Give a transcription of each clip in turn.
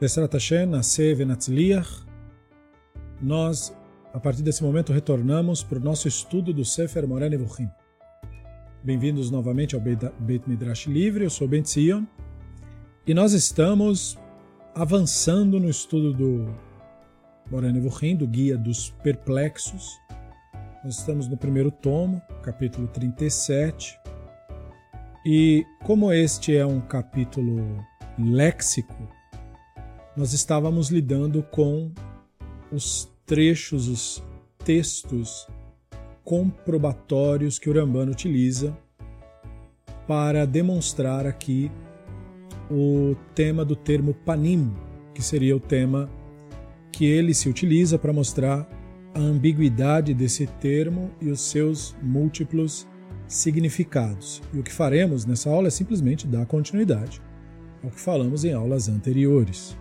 Besrat Hashem, Naseh Venatzliach, nós, a partir desse momento, retornamos para o nosso estudo do Sefer Moreh Nevuchim. Bem-vindos novamente ao Beit Midrash Livre, eu sou Ben Zion, e nós estamos avançando no estudo do Moreh Nevuchim, do Guia dos Perplexos. Nós estamos no primeiro tomo, capítulo 37, e como este é um capítulo léxico, nós estávamos lidando com os trechos, os textos comprobatórios que o Rambano utiliza para demonstrar aqui o tema do termo panim, que seria o tema que ele se utiliza para mostrar a ambiguidade desse termo e os seus múltiplos significados. E o que faremos nessa aula é simplesmente dar continuidade ao que falamos em aulas anteriores.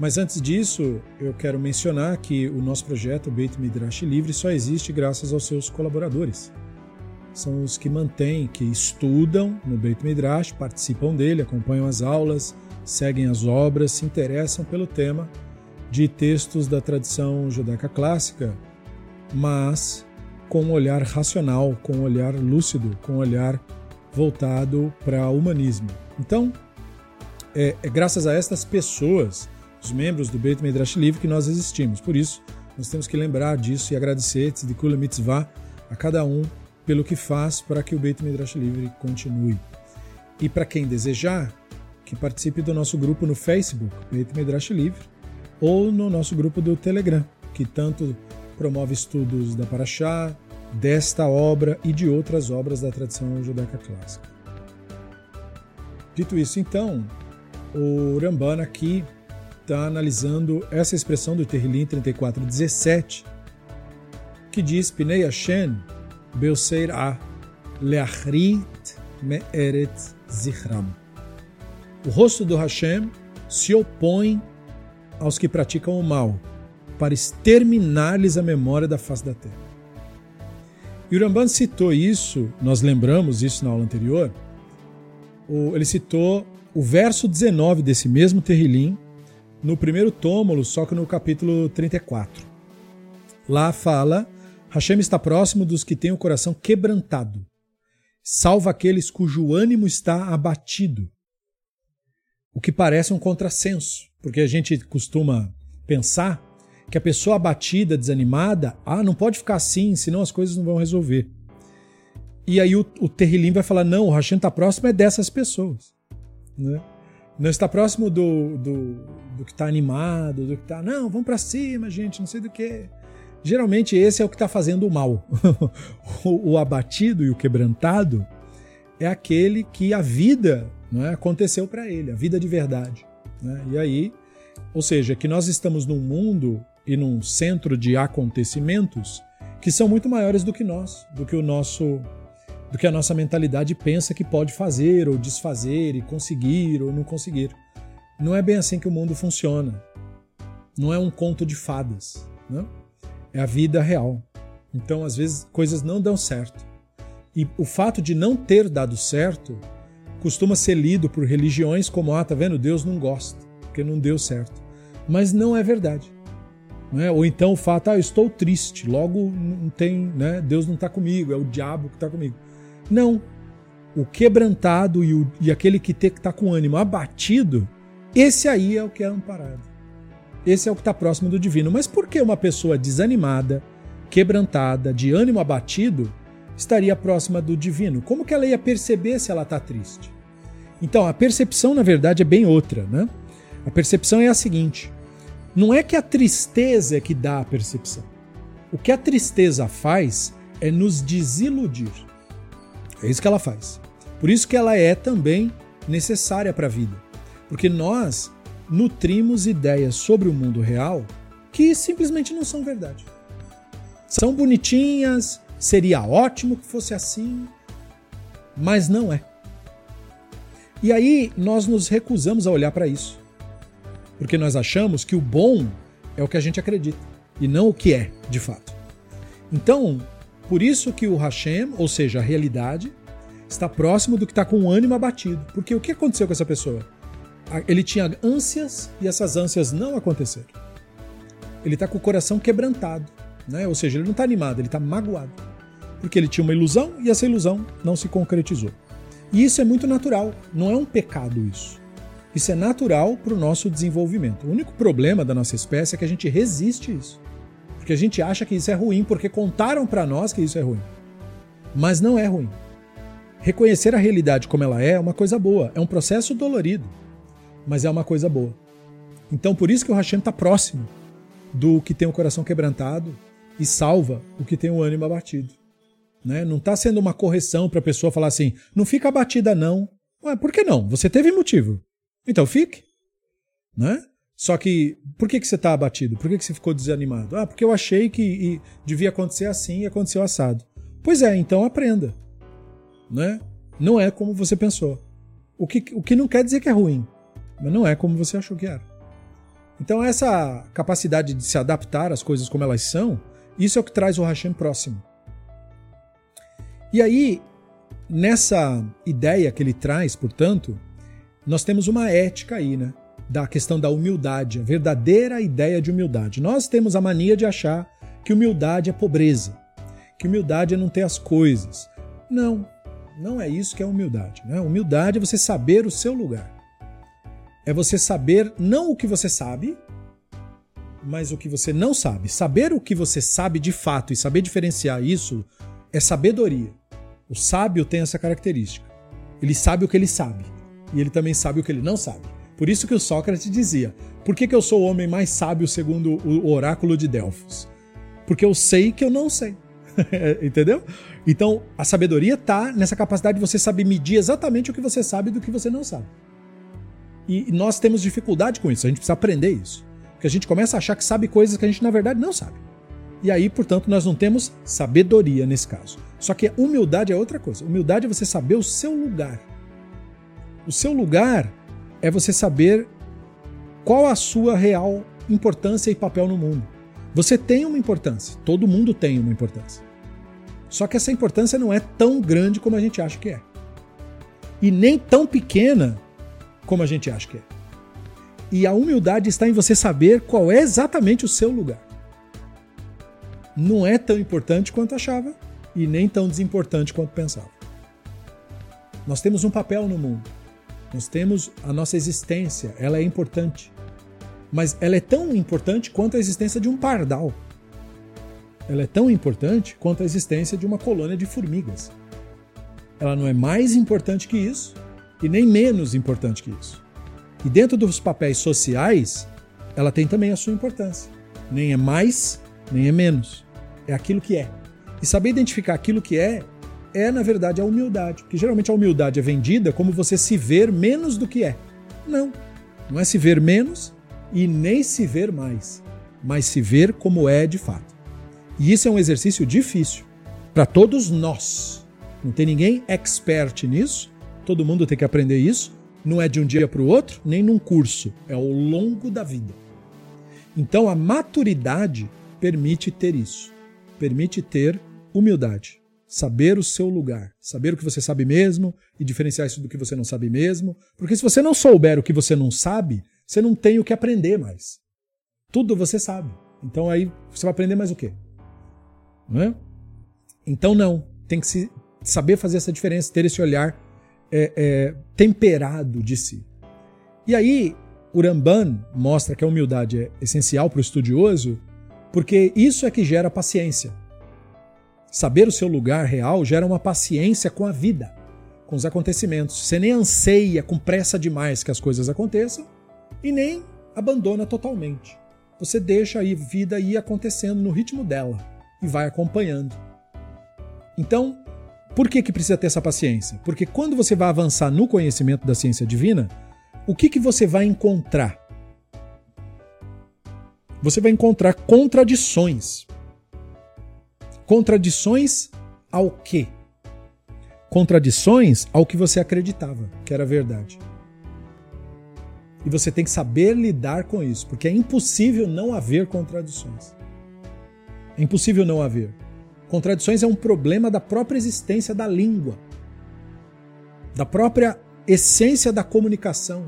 Mas antes disso, eu quero mencionar que o nosso projeto Beit Midrash Livre só existe graças aos seus colaboradores. São os que mantêm, que estudam no Beit Midrash, participam dele, acompanham as aulas, seguem as obras, se interessam pelo tema de textos da tradição judaica clássica, mas com um olhar racional, com um olhar lúcido, com um olhar voltado para o humanismo. Então, é, é graças a estas pessoas os membros do Beit Midrash Livre que nós existimos. Por isso, nós temos que lembrar disso e agradecer de Kula Mitzvah a cada um pelo que faz para que o Beit Midrash Livre continue. E para quem desejar, que participe do nosso grupo no Facebook, Beit Midrash Livre, ou no nosso grupo do Telegram, que tanto promove estudos da Paraxá, desta obra e de outras obras da tradição judaica clássica. Dito isso, então, o Rambana aqui está analisando essa expressão do Terrilim 34:17, que diz Pinei Hashem Beoseir A Leachrit Me'eret Zichram. O rosto do Hashem se opõe aos que praticam o mal, para exterminar-lhes a memória da face da terra. E o Ramban citou isso, nós lembramos isso na aula anterior, ele citou o verso 19 desse mesmo Terrilim, no primeiro túmulo, só que no capítulo 34. Lá fala: Hashem está próximo dos que têm o coração quebrantado, salva aqueles cujo ânimo está abatido. O que parece um contrassenso, porque a gente costuma pensar que a pessoa abatida, desanimada, ah, não pode ficar assim, senão as coisas não vão resolver. E aí o, o Terrilim vai falar: não, o Hashem está próximo é dessas pessoas. Né? Não está próximo do, do, do que está animado, do que está, não, vamos para cima, gente, não sei do que. Geralmente esse é o que está fazendo o mal. o, o, abatido e o quebrantado é aquele que a vida não é, aconteceu para ele, a vida de verdade. Né? E aí, ou seja, que nós estamos num mundo e num centro de acontecimentos que são muito maiores do que nós, do que o nosso do que a nossa mentalidade pensa que pode fazer ou desfazer e conseguir ou não conseguir. Não é bem assim que o mundo funciona. Não é um conto de fadas, né? É a vida real. Então, às vezes, coisas não dão certo. E o fato de não ter dado certo costuma ser lido por religiões como: ah, tá vendo? Deus não gosta, porque não deu certo. Mas não é verdade. Né? Ou então o fato, ah, eu estou triste, logo não tem, né? Deus não está comigo, é o diabo que está comigo. Não. O quebrantado e, o, e aquele que está com ânimo abatido, esse aí é o que é amparado. Esse é o que está próximo do divino. Mas por que uma pessoa desanimada, quebrantada, de ânimo abatido, estaria próxima do divino? Como que ela ia perceber se ela está triste? Então, a percepção, na verdade, é bem outra. Né? A percepção é a seguinte: não é que a tristeza é que dá a percepção. O que a tristeza faz é nos desiludir. É isso que ela faz. Por isso que ela é também necessária para a vida. Porque nós nutrimos ideias sobre o mundo real que simplesmente não são verdade. São bonitinhas, seria ótimo que fosse assim, mas não é. E aí nós nos recusamos a olhar para isso. Porque nós achamos que o bom é o que a gente acredita e não o que é, de fato. Então, por isso que o Hashem, ou seja, a realidade, está próximo do que está com o ânimo abatido. Porque o que aconteceu com essa pessoa? ele tinha ânsias e essas ânsias não aconteceram. Ele está com o coração quebrantado, né? ou seja, ele não está animado, ele está magoado. Porque ele tinha uma ilusão e essa ilusão não se concretizou. E isso é muito natural, não é um pecado isso. Isso é natural para o nosso desenvolvimento. O único problema da nossa espécie é que a gente resiste isso. Porque a gente acha que isso é ruim, porque contaram para nós que isso é ruim. Mas não é ruim. Reconhecer a realidade como ela é é uma coisa boa. É um processo dolorido, mas é uma coisa boa. Então, por isso que o Hashem está próximo do que tem o coração quebrantado e salva o que tem o ânimo abatido. Né? Não está sendo uma correção para a pessoa falar assim: não fica abatida, não. Ué, por que não? Você teve motivo. Então fique. Né? Só que, por que, que você está abatido? Por que, que você ficou desanimado? Ah, porque eu achei que devia acontecer assim e aconteceu assado. Pois é, então aprenda. Né? Não é como você pensou. O que, o que não quer dizer que é ruim, mas não é como você achou que era. Então, essa capacidade de se adaptar às coisas como elas são, isso é o que traz o Hashem próximo. E aí, nessa ideia que ele traz, portanto, nós temos uma ética aí, né? Da questão da humildade, a verdadeira ideia de humildade. Nós temos a mania de achar que humildade é pobreza, que humildade é não ter as coisas. Não, não é isso que é humildade. Né? Humildade é você saber o seu lugar. É você saber não o que você sabe, mas o que você não sabe. Saber o que você sabe de fato e saber diferenciar isso é sabedoria. O sábio tem essa característica. Ele sabe o que ele sabe e ele também sabe o que ele não sabe. Por isso que o Sócrates dizia: Por que, que eu sou o homem mais sábio segundo o oráculo de Delfos? Porque eu sei que eu não sei. Entendeu? Então, a sabedoria está nessa capacidade de você saber medir exatamente o que você sabe do que você não sabe. E nós temos dificuldade com isso, a gente precisa aprender isso. Porque a gente começa a achar que sabe coisas que a gente na verdade não sabe. E aí, portanto, nós não temos sabedoria nesse caso. Só que humildade é outra coisa. Humildade é você saber o seu lugar. O seu lugar é você saber qual a sua real importância e papel no mundo. Você tem uma importância, todo mundo tem uma importância. Só que essa importância não é tão grande como a gente acha que é. E nem tão pequena como a gente acha que é. E a humildade está em você saber qual é exatamente o seu lugar. Não é tão importante quanto achava e nem tão desimportante quanto pensava. Nós temos um papel no mundo. Nós temos a nossa existência, ela é importante. Mas ela é tão importante quanto a existência de um pardal. Ela é tão importante quanto a existência de uma colônia de formigas. Ela não é mais importante que isso e nem menos importante que isso. E dentro dos papéis sociais, ela tem também a sua importância. Nem é mais, nem é menos. É aquilo que é. E saber identificar aquilo que é é, na verdade, a humildade. Porque geralmente a humildade é vendida como você se ver menos do que é. Não. Não é se ver menos e nem se ver mais, mas se ver como é de fato. E isso é um exercício difícil para todos nós. Não tem ninguém expert nisso, todo mundo tem que aprender isso. Não é de um dia para o outro, nem num curso, é ao longo da vida. Então a maturidade permite ter isso, permite ter humildade saber o seu lugar, saber o que você sabe mesmo e diferenciar isso do que você não sabe mesmo. Porque se você não souber o que você não sabe, você não tem o que aprender mais. Tudo você sabe. Então aí você vai aprender mais o quê? Não é? Então não, tem que se, saber fazer essa diferença, ter esse olhar é, é, temperado de si. E aí, o Ramban mostra que a humildade é essencial para o estudioso, porque isso é que gera paciência. Saber o seu lugar real gera uma paciência com a vida, com os acontecimentos. Você nem anseia com pressa demais que as coisas aconteçam e nem abandona totalmente. Você deixa a vida ir acontecendo no ritmo dela e vai acompanhando. Então, por que, que precisa ter essa paciência? Porque quando você vai avançar no conhecimento da ciência divina, o que, que você vai encontrar? Você vai encontrar contradições. Contradições ao quê? Contradições ao que você acreditava que era verdade. E você tem que saber lidar com isso, porque é impossível não haver contradições. É impossível não haver. Contradições é um problema da própria existência da língua, da própria essência da comunicação.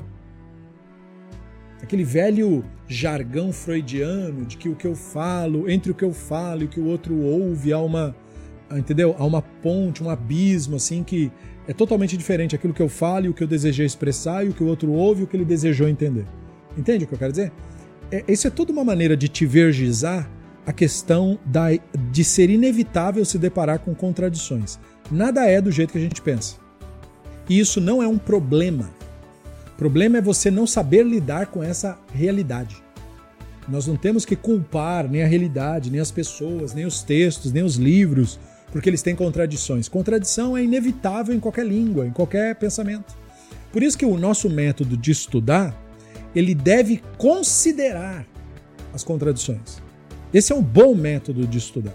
Aquele velho jargão freudiano de que o que eu falo, entre o que eu falo e o que o outro ouve, há uma, entendeu? Há uma ponte, um abismo assim que é totalmente diferente aquilo que eu falo e o que eu desejei expressar e o que o outro ouve e o que ele desejou entender. Entende o que eu quero dizer? É, isso é toda uma maneira de te vergizar a questão da, de ser inevitável se deparar com contradições. Nada é do jeito que a gente pensa. E isso não é um problema. Problema é você não saber lidar com essa realidade. Nós não temos que culpar nem a realidade, nem as pessoas, nem os textos, nem os livros, porque eles têm contradições. Contradição é inevitável em qualquer língua, em qualquer pensamento. Por isso que o nosso método de estudar, ele deve considerar as contradições. Esse é um bom método de estudar.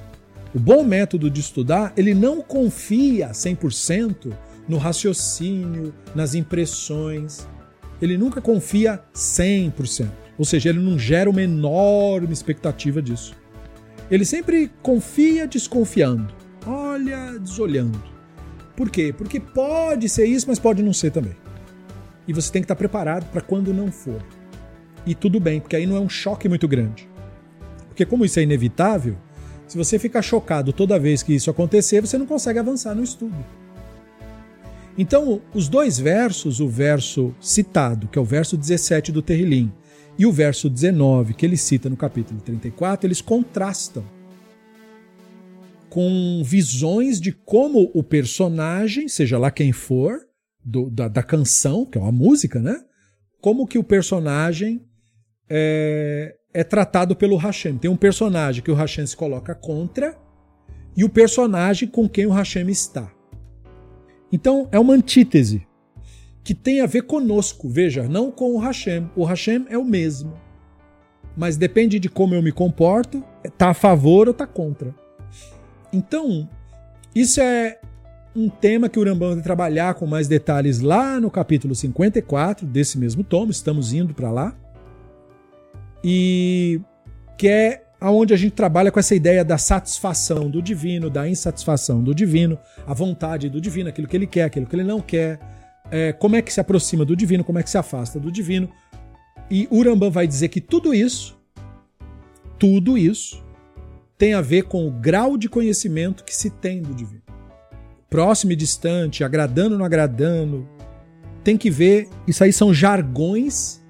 O bom método de estudar, ele não confia 100% no raciocínio, nas impressões. Ele nunca confia 100%. Ou seja, ele não gera uma enorme expectativa disso. Ele sempre confia desconfiando. Olha, desolhando. Por quê? Porque pode ser isso, mas pode não ser também. E você tem que estar preparado para quando não for. E tudo bem, porque aí não é um choque muito grande. Porque como isso é inevitável, se você ficar chocado toda vez que isso acontecer, você não consegue avançar no estudo. Então, os dois versos, o verso citado, que é o verso 17 do Terrilim, e o verso 19, que ele cita no capítulo 34, eles contrastam com visões de como o personagem, seja lá quem for, do, da, da, canção, que é uma música, né? Como que o personagem é, é tratado pelo Hashem. Tem um personagem que o Hashem se coloca contra e o personagem com quem o Hashem está. Então é uma antítese que tem a ver conosco, veja, não com o Hashem. O Hashem é o mesmo. Mas depende de como eu me comporto, tá a favor ou tá contra. Então, isso é um tema que o Rambam vai trabalhar com mais detalhes lá no capítulo 54 desse mesmo tomo, estamos indo para lá e que é aonde a gente trabalha com essa ideia da satisfação do divino, da insatisfação do divino, a vontade do divino, aquilo que ele quer, aquilo que ele não quer, é, como é que se aproxima do divino, como é que se afasta do divino. E Urambam vai dizer que tudo isso, tudo isso, tem a ver com o grau de conhecimento que se tem do divino. Próximo e distante, agradando ou não agradando, tem que ver, isso aí são jargões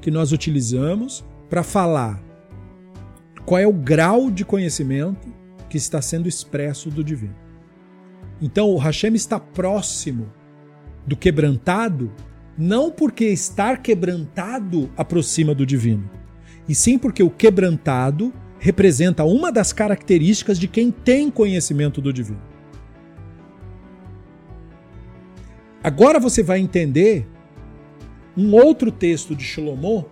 que nós utilizamos para falar qual é o grau de conhecimento que está sendo expresso do divino. Então, o Hashem está próximo do quebrantado, não porque estar quebrantado aproxima do divino, e sim porque o quebrantado representa uma das características de quem tem conhecimento do divino. Agora você vai entender um outro texto de Shlomo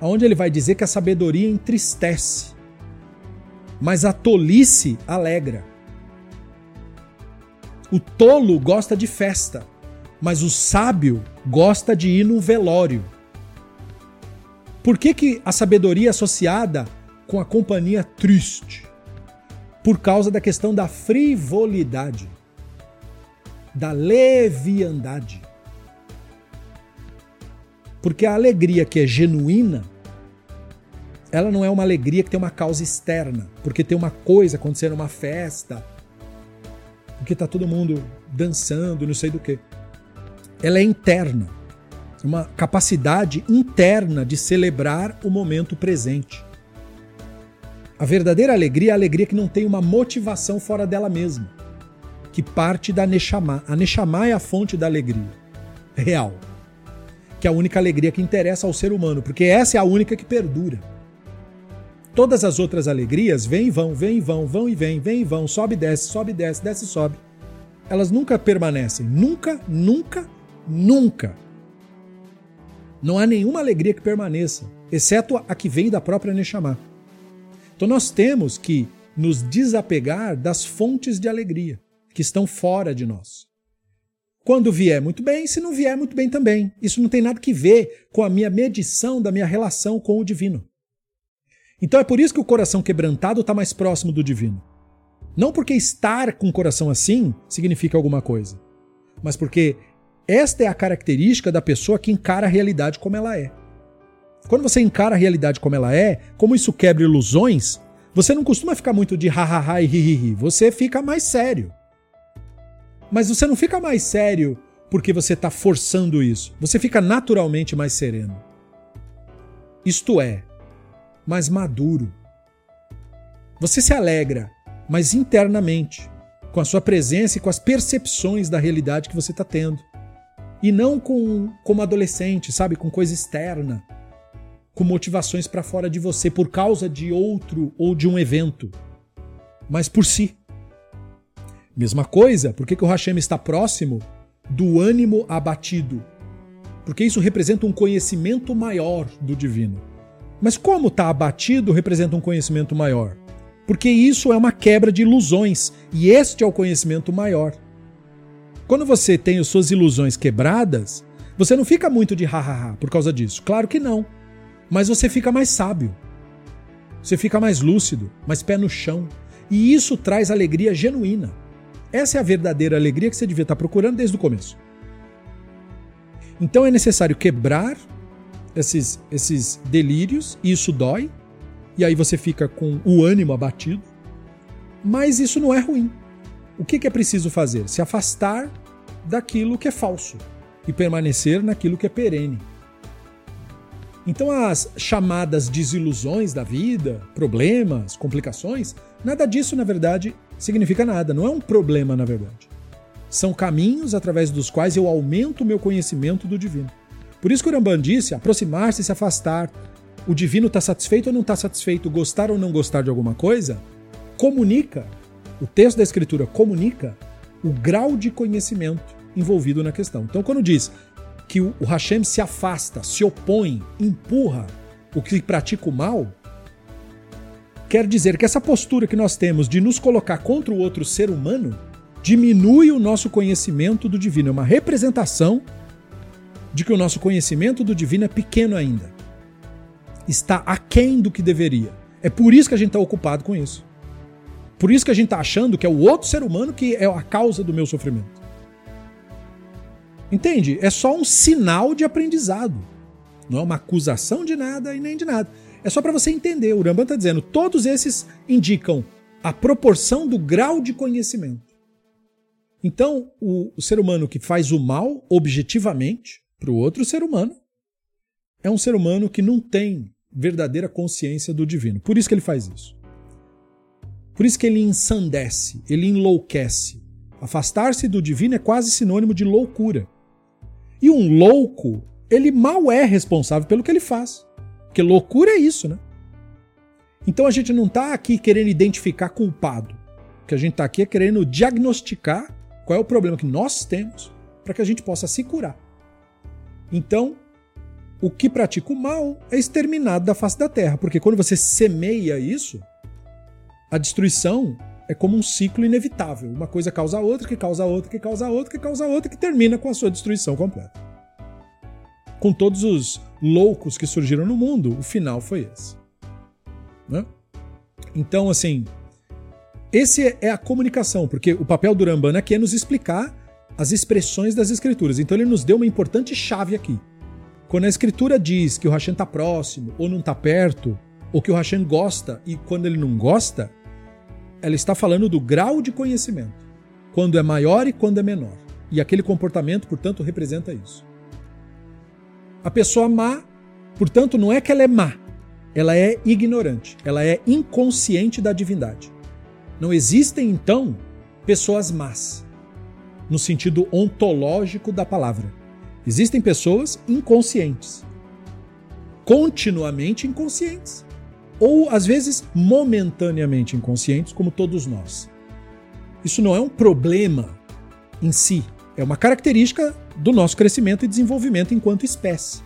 onde ele vai dizer que a sabedoria entristece, mas a tolice alegra. O tolo gosta de festa, mas o sábio gosta de ir no velório. Por que, que a sabedoria é associada com a companhia triste? Por causa da questão da frivolidade, da leviandade. Porque a alegria que é genuína, ela não é uma alegria que tem uma causa externa, porque tem uma coisa acontecendo, uma festa, porque tá todo mundo dançando, não sei do que. Ela é interna, uma capacidade interna de celebrar o momento presente. A verdadeira alegria é a alegria que não tem uma motivação fora dela mesma, que parte da Neshama. A Neshama é a fonte da alegria real que é a única alegria que interessa ao ser humano, porque essa é a única que perdura. Todas as outras alegrias vêm e vão, vêm e vão, vão e vêm, vêm e vão, sobe e desce, sobe e desce, desce e sobe. Elas nunca permanecem, nunca, nunca, nunca. Não há nenhuma alegria que permaneça, exceto a que vem da própria Neshama. Então nós temos que nos desapegar das fontes de alegria que estão fora de nós. Quando vier, muito bem, se não vier, muito bem também. Isso não tem nada que ver com a minha medição da minha relação com o divino. Então é por isso que o coração quebrantado está mais próximo do divino. Não porque estar com o coração assim significa alguma coisa, mas porque esta é a característica da pessoa que encara a realidade como ela é. Quando você encara a realidade como ela é, como isso quebra ilusões, você não costuma ficar muito de ha-ha-ha e hi-hi-hi. Você fica mais sério. Mas você não fica mais sério porque você está forçando isso. Você fica naturalmente mais sereno. Isto é, mais maduro. Você se alegra, mas internamente, com a sua presença e com as percepções da realidade que você está tendo. E não com como adolescente, sabe, com coisa externa, com motivações para fora de você por causa de outro ou de um evento, mas por si. Mesma coisa, por que, que o Hashem está próximo do ânimo abatido? Porque isso representa um conhecimento maior do divino. Mas como está abatido representa um conhecimento maior? Porque isso é uma quebra de ilusões, e este é o conhecimento maior. Quando você tem as suas ilusões quebradas, você não fica muito de ha-ha-ha por causa disso. Claro que não. Mas você fica mais sábio. Você fica mais lúcido, mais pé no chão. E isso traz alegria genuína. Essa é a verdadeira alegria que você devia estar procurando desde o começo. Então é necessário quebrar esses, esses delírios, e isso dói, e aí você fica com o ânimo abatido, mas isso não é ruim. O que, que é preciso fazer? Se afastar daquilo que é falso e permanecer naquilo que é perene. Então, as chamadas desilusões da vida, problemas, complicações, nada disso, na verdade, significa nada, não é um problema, na verdade. São caminhos através dos quais eu aumento o meu conhecimento do divino. Por isso que o Ramban disse: aproximar-se e se afastar. O divino está satisfeito ou não está satisfeito, gostar ou não gostar de alguma coisa, comunica, o texto da Escritura comunica o grau de conhecimento envolvido na questão. Então, quando diz que o Hashem se afasta, se opõe, empurra o que pratica o mal, quer dizer que essa postura que nós temos de nos colocar contra o outro ser humano diminui o nosso conhecimento do divino. É uma representação de que o nosso conhecimento do divino é pequeno ainda. Está aquém do que deveria. É por isso que a gente está ocupado com isso. Por isso que a gente está achando que é o outro ser humano que é a causa do meu sofrimento. Entende? É só um sinal de aprendizado. Não é uma acusação de nada e nem de nada. É só para você entender. O Rambam está dizendo: todos esses indicam a proporção do grau de conhecimento. Então, o, o ser humano que faz o mal objetivamente para o outro ser humano é um ser humano que não tem verdadeira consciência do divino. Por isso que ele faz isso. Por isso que ele ensandece, ele enlouquece. Afastar-se do divino é quase sinônimo de loucura. E um louco, ele mal é responsável pelo que ele faz. Porque loucura é isso, né? Então a gente não está aqui querendo identificar culpado. O que a gente está aqui é querendo diagnosticar qual é o problema que nós temos para que a gente possa se curar. Então, o que pratica o mal é exterminado da face da terra, porque quando você semeia isso, a destruição é como um ciclo inevitável. Uma coisa causa outra, que causa outra, que causa outra, que causa outra, que termina com a sua destruição completa. Com todos os loucos que surgiram no mundo, o final foi esse. Né? Então, assim, esse é a comunicação, porque o papel do Rambana aqui é nos explicar as expressões das escrituras. Então ele nos deu uma importante chave aqui. Quando a escritura diz que o Hashem está próximo ou não está perto, ou que o Hashem gosta e quando ele não gosta, ela está falando do grau de conhecimento, quando é maior e quando é menor. E aquele comportamento, portanto, representa isso. A pessoa má, portanto, não é que ela é má, ela é ignorante, ela é inconsciente da divindade. Não existem, então, pessoas más, no sentido ontológico da palavra. Existem pessoas inconscientes, continuamente inconscientes, ou às vezes momentaneamente inconscientes, como todos nós. Isso não é um problema em si, é uma característica do nosso crescimento e desenvolvimento enquanto espécie.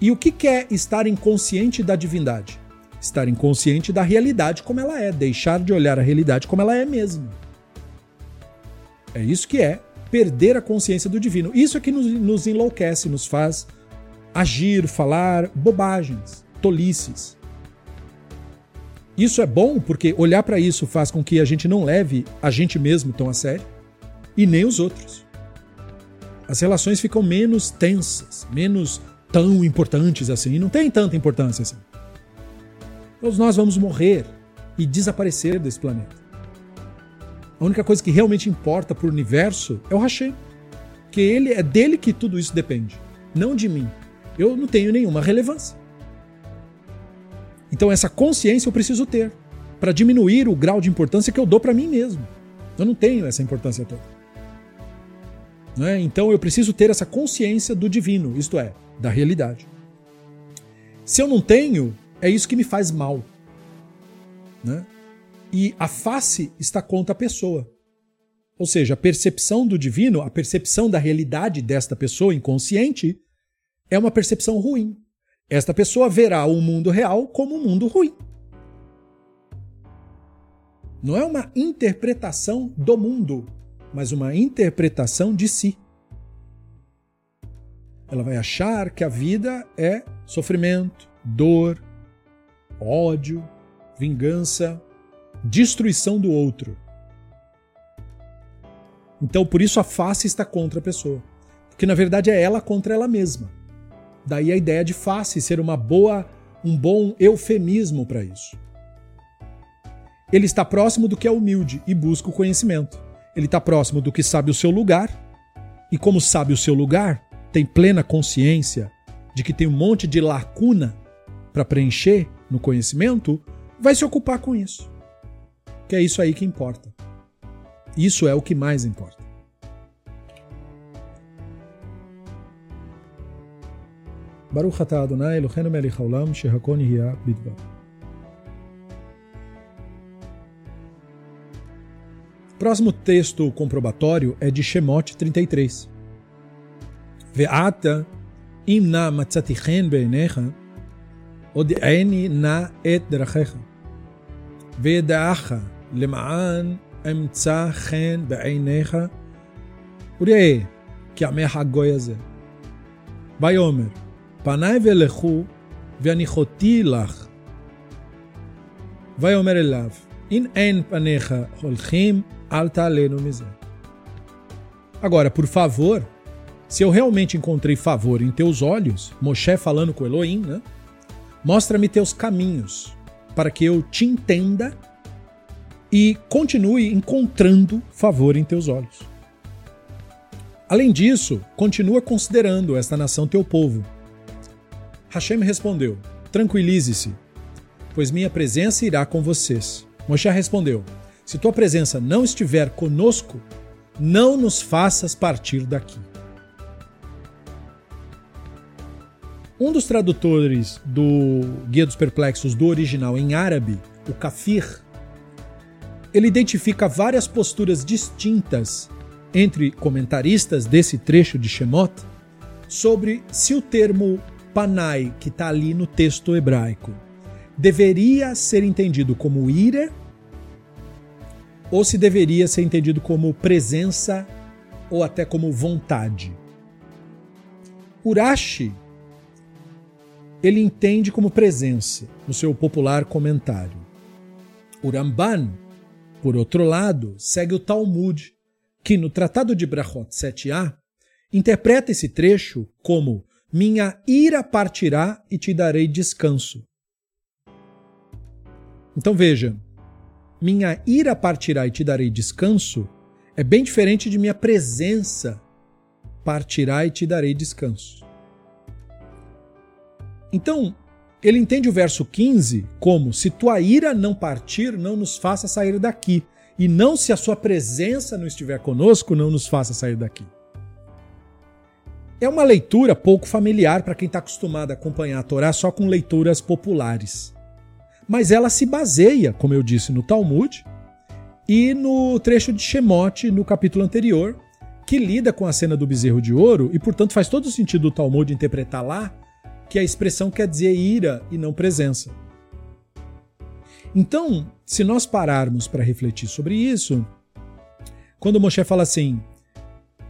E o que é estar inconsciente da divindade? Estar inconsciente da realidade como ela é, deixar de olhar a realidade como ela é mesmo. É isso que é perder a consciência do divino. Isso é que nos, nos enlouquece, nos faz agir, falar bobagens, tolices. Isso é bom porque olhar para isso faz com que a gente não leve a gente mesmo tão a sério e nem os outros. As relações ficam menos tensas, menos tão importantes assim. Não tem tanta importância assim. Todos nós vamos morrer e desaparecer desse planeta. A única coisa que realmente importa para o universo é o Hashem. Que ele é dele que tudo isso depende, não de mim. Eu não tenho nenhuma relevância. Então essa consciência eu preciso ter para diminuir o grau de importância que eu dou para mim mesmo. Eu não tenho essa importância toda. Né? Então eu preciso ter essa consciência do divino, isto é, da realidade. Se eu não tenho, é isso que me faz mal. Né? E a face está contra a pessoa. Ou seja, a percepção do divino, a percepção da realidade desta pessoa inconsciente, é uma percepção ruim. Esta pessoa verá o mundo real como um mundo ruim. Não é uma interpretação do mundo, mas uma interpretação de si. Ela vai achar que a vida é sofrimento, dor, ódio, vingança, destruição do outro. Então, por isso a face está contra a pessoa. Porque na verdade é ela contra ela mesma. Daí a ideia de face ser uma boa, um bom eufemismo para isso. Ele está próximo do que é humilde e busca o conhecimento. Ele está próximo do que sabe o seu lugar, e como sabe o seu lugar, tem plena consciência de que tem um monte de lacuna para preencher no conhecimento, vai se ocupar com isso. Que é isso aí que importa. Isso é o que mais importa. Baruch atah Adonai Eloheinu melech haolam shehakol nihya bidvar. Próximo texto comprobatório é de Shemot 33. Ve'ata im na matzati chen be'enecha od'eni na et drachecha ve'da'acha למען אמצא חן בעיניך וראה כי עמך הגוי הזה. ויאמר פניי ולכו והניחותי לך. ויאמר אליו אם אין פניך הולכים ah, tá altalenu miser. Agora, por favor, se eu realmente encontrei favor em teus olhos, Moshe falando com Elohim, né? Mostra-me teus caminhos, para que eu te entenda e continue encontrando favor em teus olhos. Além disso, continua considerando esta nação teu povo. Hashem respondeu: Tranquilize-se, pois minha presença irá com vocês. Moshe respondeu: se tua presença não estiver conosco, não nos faças partir daqui. Um dos tradutores do Guia dos Perplexos do original em árabe, o Kafir, ele identifica várias posturas distintas entre comentaristas desse trecho de Shemot sobre se o termo panai, que está ali no texto hebraico, deveria ser entendido como ira ou se deveria ser entendido como presença ou até como vontade. Urashi ele entende como presença no seu popular comentário. O Ramban por outro lado, segue o Talmud, que no Tratado de Brachot 7a interpreta esse trecho como minha ira partirá e te darei descanso. Então veja, minha ira partirá e te darei descanso é bem diferente de minha presença partirá e te darei descanso. Então, ele entende o verso 15 como: se tua ira não partir, não nos faça sair daqui. E não se a sua presença não estiver conosco, não nos faça sair daqui. É uma leitura pouco familiar para quem está acostumado a acompanhar a Torá só com leituras populares. Mas ela se baseia, como eu disse, no Talmud e no trecho de Shemot, no capítulo anterior, que lida com a cena do bezerro de ouro e, portanto, faz todo o sentido do Talmud interpretar lá que a expressão quer dizer ira e não presença. Então, se nós pararmos para refletir sobre isso, quando Moshe fala assim,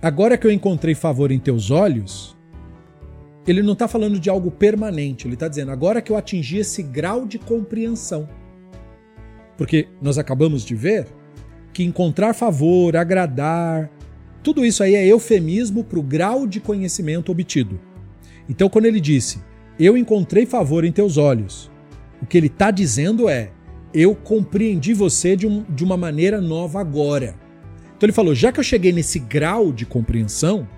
agora que eu encontrei favor em teus olhos, ele não está falando de algo permanente, ele está dizendo, agora que eu atingi esse grau de compreensão. Porque nós acabamos de ver que encontrar favor, agradar, tudo isso aí é eufemismo para o grau de conhecimento obtido. Então, quando ele disse, eu encontrei favor em teus olhos, o que ele está dizendo é, eu compreendi você de, um, de uma maneira nova agora. Então ele falou, já que eu cheguei nesse grau de compreensão,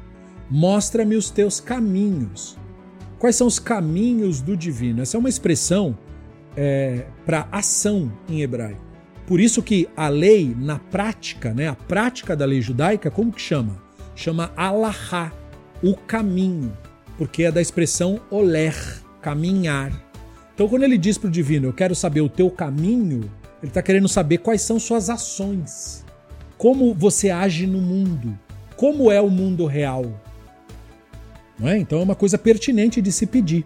mostra-me os teus caminhos. Quais são os caminhos do divino? Essa é uma expressão é, para ação em hebraico. Por isso que a lei, na prática, né, a prática da lei judaica, como que chama? Chama alahá, o caminho, porque é da expressão oler, caminhar. Então, quando ele diz para o divino, eu quero saber o teu caminho, ele está querendo saber quais são suas ações, como você age no mundo, como é o mundo real. Não é? Então é uma coisa pertinente de se pedir.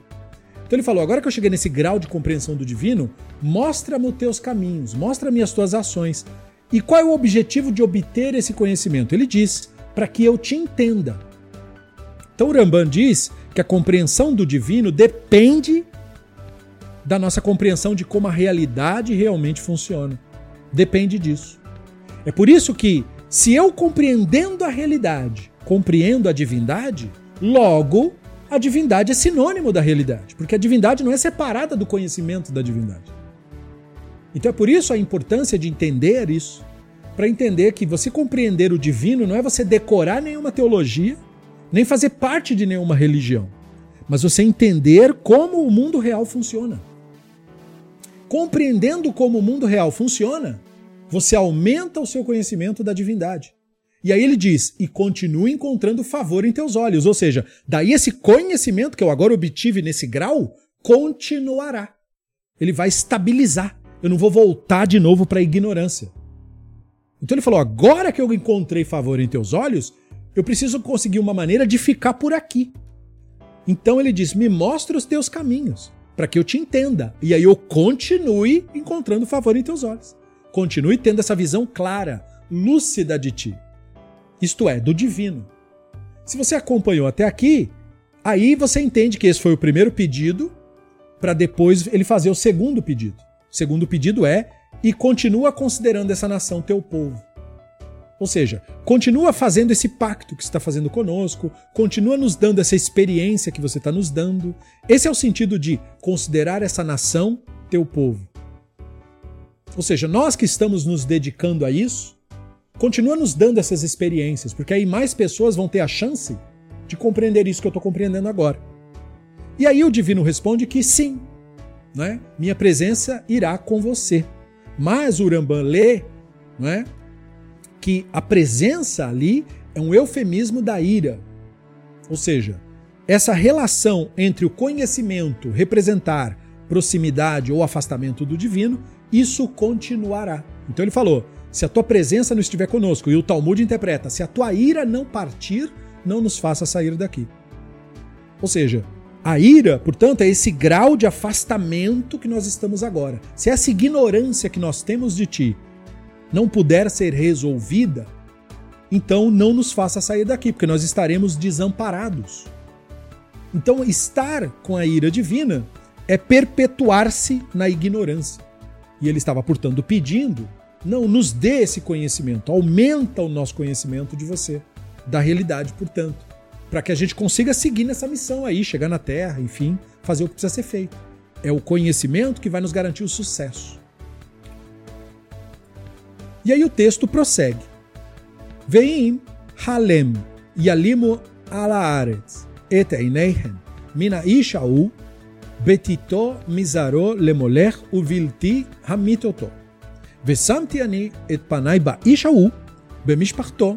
Então ele falou: agora que eu cheguei nesse grau de compreensão do divino, mostra-me os teus caminhos, mostra-me as tuas ações. E qual é o objetivo de obter esse conhecimento? Ele diz: para que eu te entenda. Então Ramban diz que a compreensão do divino depende da nossa compreensão de como a realidade realmente funciona. Depende disso. É por isso que, se eu compreendendo a realidade, compreendo a divindade, logo a divindade é sinônimo da realidade, porque a divindade não é separada do conhecimento da divindade. Então é por isso a importância de entender isso, para entender que você compreender o divino não é você decorar nenhuma teologia, nem fazer parte de nenhuma religião, mas você entender como o mundo real funciona. Compreendendo como o mundo real funciona, você aumenta o seu conhecimento da divindade. E aí ele diz: e continue encontrando favor em teus olhos. Ou seja, daí esse conhecimento que eu agora obtive nesse grau continuará. Ele vai estabilizar. Eu não vou voltar de novo para a ignorância. Então ele falou: agora que eu encontrei favor em teus olhos, eu preciso conseguir uma maneira de ficar por aqui. Então ele diz: me mostra os teus caminhos, para que eu te entenda. E aí eu continue encontrando favor em teus olhos. Continue tendo essa visão clara, lúcida de ti isto é, do divino. Se você acompanhou até aqui, aí você entende que esse foi o primeiro pedido, para depois ele fazer o segundo pedido. O segundo pedido é: e continua considerando essa nação teu povo. Ou seja, continua fazendo esse pacto que você está fazendo conosco, continua nos dando essa experiência que você está nos dando. Esse é o sentido de considerar essa nação teu povo. Ou seja, nós que estamos nos dedicando a isso, Continua nos dando essas experiências, porque aí mais pessoas vão ter a chance de compreender isso que eu estou compreendendo agora. E aí o divino responde que sim, né? minha presença irá com você. Mas o Rambam lê né, que a presença ali é um eufemismo da ira. Ou seja, essa relação entre o conhecimento representar proximidade ou afastamento do divino, isso continuará. Então ele falou: se a tua presença não estiver conosco, e o Talmud interpreta: se a tua ira não partir, não nos faça sair daqui. Ou seja, a ira, portanto, é esse grau de afastamento que nós estamos agora. Se essa ignorância que nós temos de ti não puder ser resolvida, então não nos faça sair daqui, porque nós estaremos desamparados. Então, estar com a ira divina é perpetuar-se na ignorância. E ele estava, portanto, pedindo não, nos dê esse conhecimento, aumenta o nosso conhecimento de você, da realidade, portanto, para que a gente consiga seguir nessa missão aí, chegar na Terra, enfim, fazer o que precisa ser feito. É o conhecimento que vai nos garantir o sucesso. E aí o texto prossegue. Veim halem yalimu ala aretz et eineihem mina ishau betito mizaro lemolech uvilti hamitoto. ושמתי אני את פניי באיש ההוא, במשפחתו,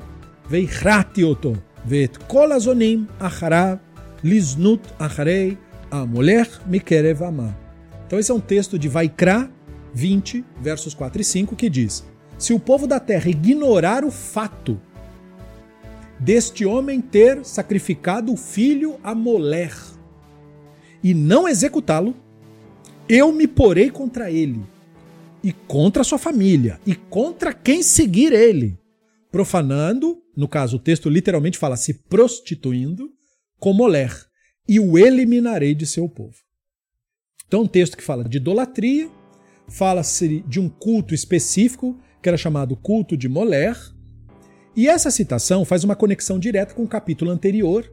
והכרעתי אותו, ואת כל הזונים אחריו, לזנות אחרי המולך מקרב עמה. Então esse é um texto de Vaikra 20, versos 4 e 5, que diz: Se o povo da terra ignorar o fato deste homem ter sacrificado o filho a Moler e não executá-lo, eu me porei contra ele e contra sua família e contra quem seguir ele, profanando, no caso o texto literalmente fala se prostituindo, com Moler, e o eliminarei de seu povo. Então, um texto que fala de idolatria, fala-se de um culto específico, que era chamado culto de Moler, e essa citação faz uma conexão direta com o capítulo anterior,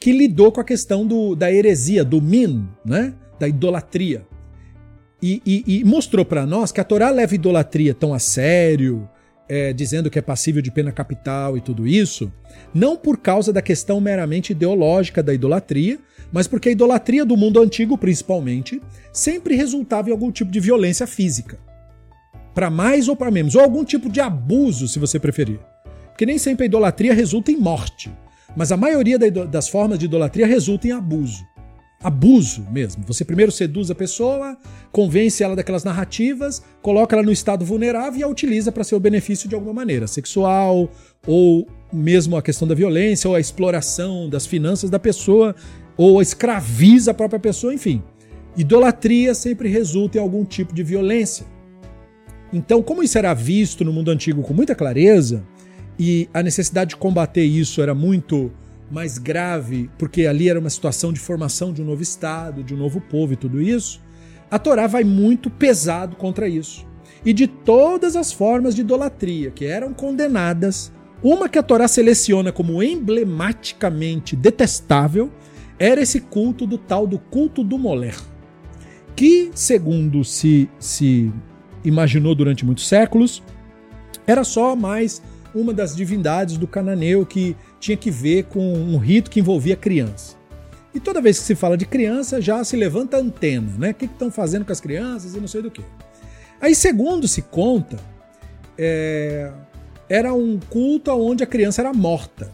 que lidou com a questão do, da heresia, do min, né? da idolatria. E, e, e mostrou para nós que a Torá leva idolatria tão a sério, é, dizendo que é passível de pena capital e tudo isso, não por causa da questão meramente ideológica da idolatria, mas porque a idolatria do mundo antigo, principalmente, sempre resultava em algum tipo de violência física. Para mais ou para menos, ou algum tipo de abuso, se você preferir. Porque nem sempre a idolatria resulta em morte, mas a maioria das formas de idolatria resulta em abuso abuso mesmo. Você primeiro seduz a pessoa, convence ela daquelas narrativas, coloca ela no estado vulnerável e a utiliza para seu benefício de alguma maneira, sexual ou mesmo a questão da violência ou a exploração das finanças da pessoa ou escraviza a própria pessoa, enfim. Idolatria sempre resulta em algum tipo de violência. Então, como isso era visto no mundo antigo com muita clareza e a necessidade de combater isso era muito mais grave, porque ali era uma situação de formação de um novo Estado, de um novo povo e tudo isso, a Torá vai muito pesado contra isso. E de todas as formas de idolatria que eram condenadas, uma que a Torá seleciona como emblematicamente detestável era esse culto do tal do culto do Moler, que, segundo se, se imaginou durante muitos séculos, era só mais uma das divindades do cananeu que tinha que ver com um rito que envolvia criança. E toda vez que se fala de criança, já se levanta a antena, né? O que estão fazendo com as crianças e não sei do que. Aí, segundo se conta, é... era um culto onde a criança era morta.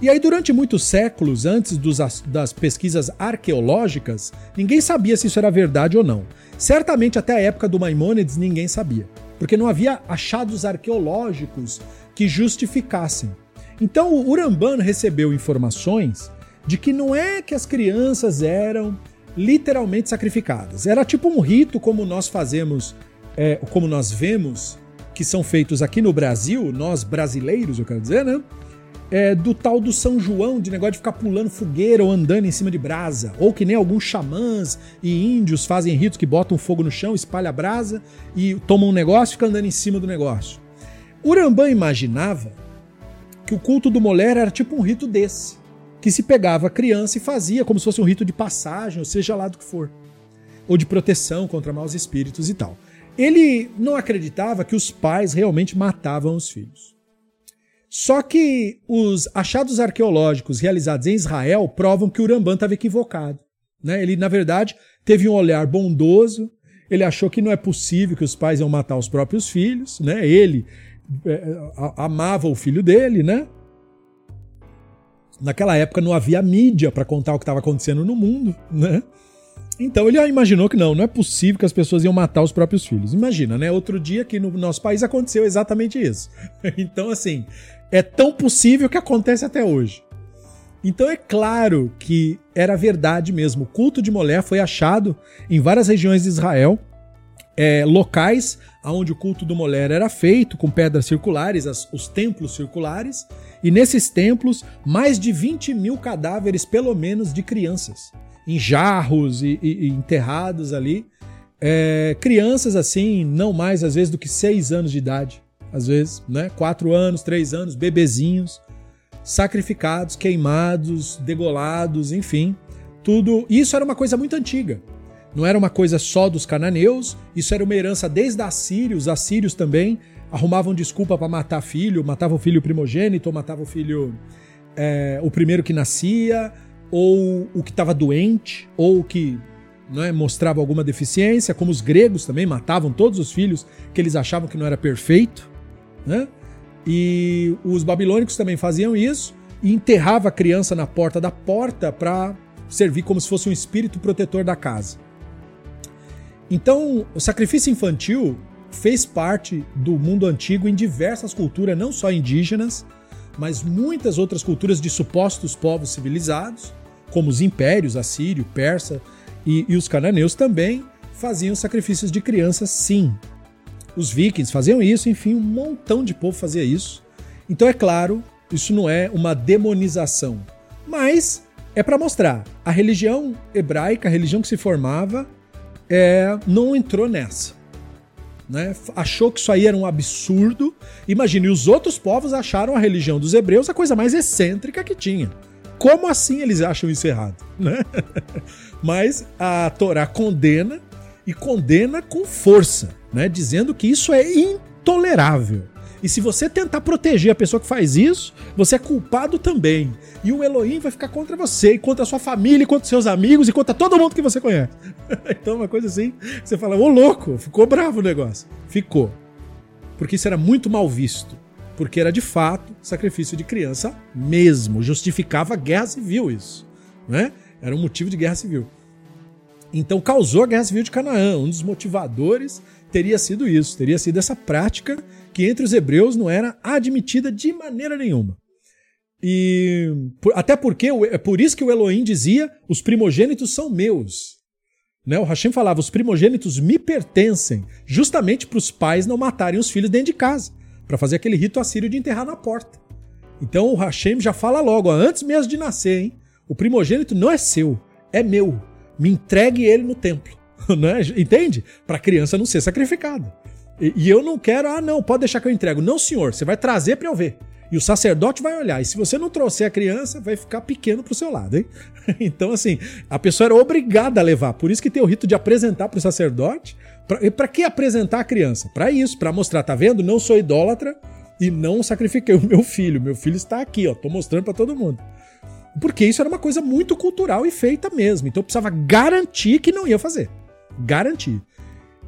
E aí, durante muitos séculos, antes dos, das pesquisas arqueológicas, ninguém sabia se isso era verdade ou não. Certamente, até a época do Maimônides, ninguém sabia, porque não havia achados arqueológicos que justificassem. Então o Urambano recebeu informações de que não é que as crianças eram literalmente sacrificadas. Era tipo um rito como nós fazemos, é, como nós vemos que são feitos aqui no Brasil, nós brasileiros, eu quero dizer, né? É, do tal do São João, de negócio de ficar pulando fogueira ou andando em cima de brasa. Ou que nem alguns xamãs e índios fazem ritos que botam fogo no chão, espalha a brasa e tomam um negócio e ficam andando em cima do negócio. Urambã imaginava que o culto do Moler era tipo um rito desse, que se pegava a criança e fazia como se fosse um rito de passagem, ou seja lá do que for, ou de proteção contra maus espíritos e tal. Ele não acreditava que os pais realmente matavam os filhos. Só que os achados arqueológicos realizados em Israel provam que Urambã estava equivocado. Né? Ele, na verdade, teve um olhar bondoso, ele achou que não é possível que os pais iam matar os próprios filhos, né? Ele amava o filho dele, né? Naquela época não havia mídia para contar o que estava acontecendo no mundo, né? Então ele imaginou que não, não é possível que as pessoas iam matar os próprios filhos. Imagina, né? Outro dia que no nosso país aconteceu exatamente isso. Então, assim, é tão possível que acontece até hoje. Então é claro que era verdade mesmo. O culto de Molé foi achado em várias regiões de Israel, é, locais onde o culto do Moler era feito, com pedras circulares, as, os templos circulares, e nesses templos, mais de 20 mil cadáveres, pelo menos, de crianças, em jarros e, e, e enterrados ali. É, crianças assim, não mais às vezes do que 6 anos de idade, às vezes, né? 4 anos, 3 anos, bebezinhos, sacrificados, queimados, degolados, enfim. Tudo. Isso era uma coisa muito antiga. Não era uma coisa só dos cananeus, isso era uma herança desde assírios. Os assírios também arrumavam desculpa para matar filho, matavam o filho primogênito, matavam o filho, é, o primeiro que nascia, ou o que estava doente, ou o que é, mostrava alguma deficiência, como os gregos também matavam todos os filhos que eles achavam que não era perfeito. Né? E os babilônicos também faziam isso e enterrava a criança na porta da porta para servir como se fosse um espírito protetor da casa. Então, o sacrifício infantil fez parte do mundo antigo em diversas culturas, não só indígenas, mas muitas outras culturas de supostos povos civilizados, como os impérios assírio, persa e, e os cananeus também faziam sacrifícios de crianças, sim. Os vikings faziam isso, enfim, um montão de povo fazia isso. Então, é claro, isso não é uma demonização, mas é para mostrar a religião hebraica, a religião que se formava, é, não entrou nessa. Né? Achou que isso aí era um absurdo. Imagine, os outros povos acharam a religião dos hebreus a coisa mais excêntrica que tinha. como assim eles acham isso errado? Né? Mas a Torá condena e condena com força, né? dizendo que isso é intolerável. E se você tentar proteger a pessoa que faz isso, você é culpado também. E o Elohim vai ficar contra você, e contra a sua família, e contra seus amigos, e contra todo mundo que você conhece. então, uma coisa assim, você fala, ô louco, ficou bravo o negócio. Ficou. Porque isso era muito mal visto. Porque era de fato sacrifício de criança mesmo. Justificava guerra civil isso. Né? Era um motivo de guerra civil. Então causou a guerra civil de Canaã. Um dos motivadores teria sido isso, teria sido essa prática que entre os hebreus não era admitida de maneira nenhuma. E até porque é por isso que o Elohim dizia: os primogênitos são meus. Né? O Hashem falava: os primogênitos me pertencem, justamente para os pais não matarem os filhos dentro de casa, para fazer aquele rito assírio de enterrar na porta. Então o Hashem já fala logo, antes mesmo de nascer, hein? O primogênito não é seu, é meu. Me entregue ele no templo. Né? Entende? Para a criança não ser sacrificada. E, e, eu não quero, ah, não, pode deixar que eu entrego. Não, senhor, você vai trazer para eu ver. E o sacerdote vai olhar. E se você não trouxer a criança, vai ficar pequeno pro seu lado, hein? Então, assim, a pessoa era obrigada a levar. Por isso que tem o rito de apresentar pro sacerdote. Pra, e para que apresentar a criança? Para isso, para mostrar, tá vendo? Não sou idólatra e não sacrifiquei o meu filho. Meu filho está aqui, ó. Tô mostrando para todo mundo. Porque isso era uma coisa muito cultural e feita mesmo. Então eu precisava garantir que não ia fazer. Garantir.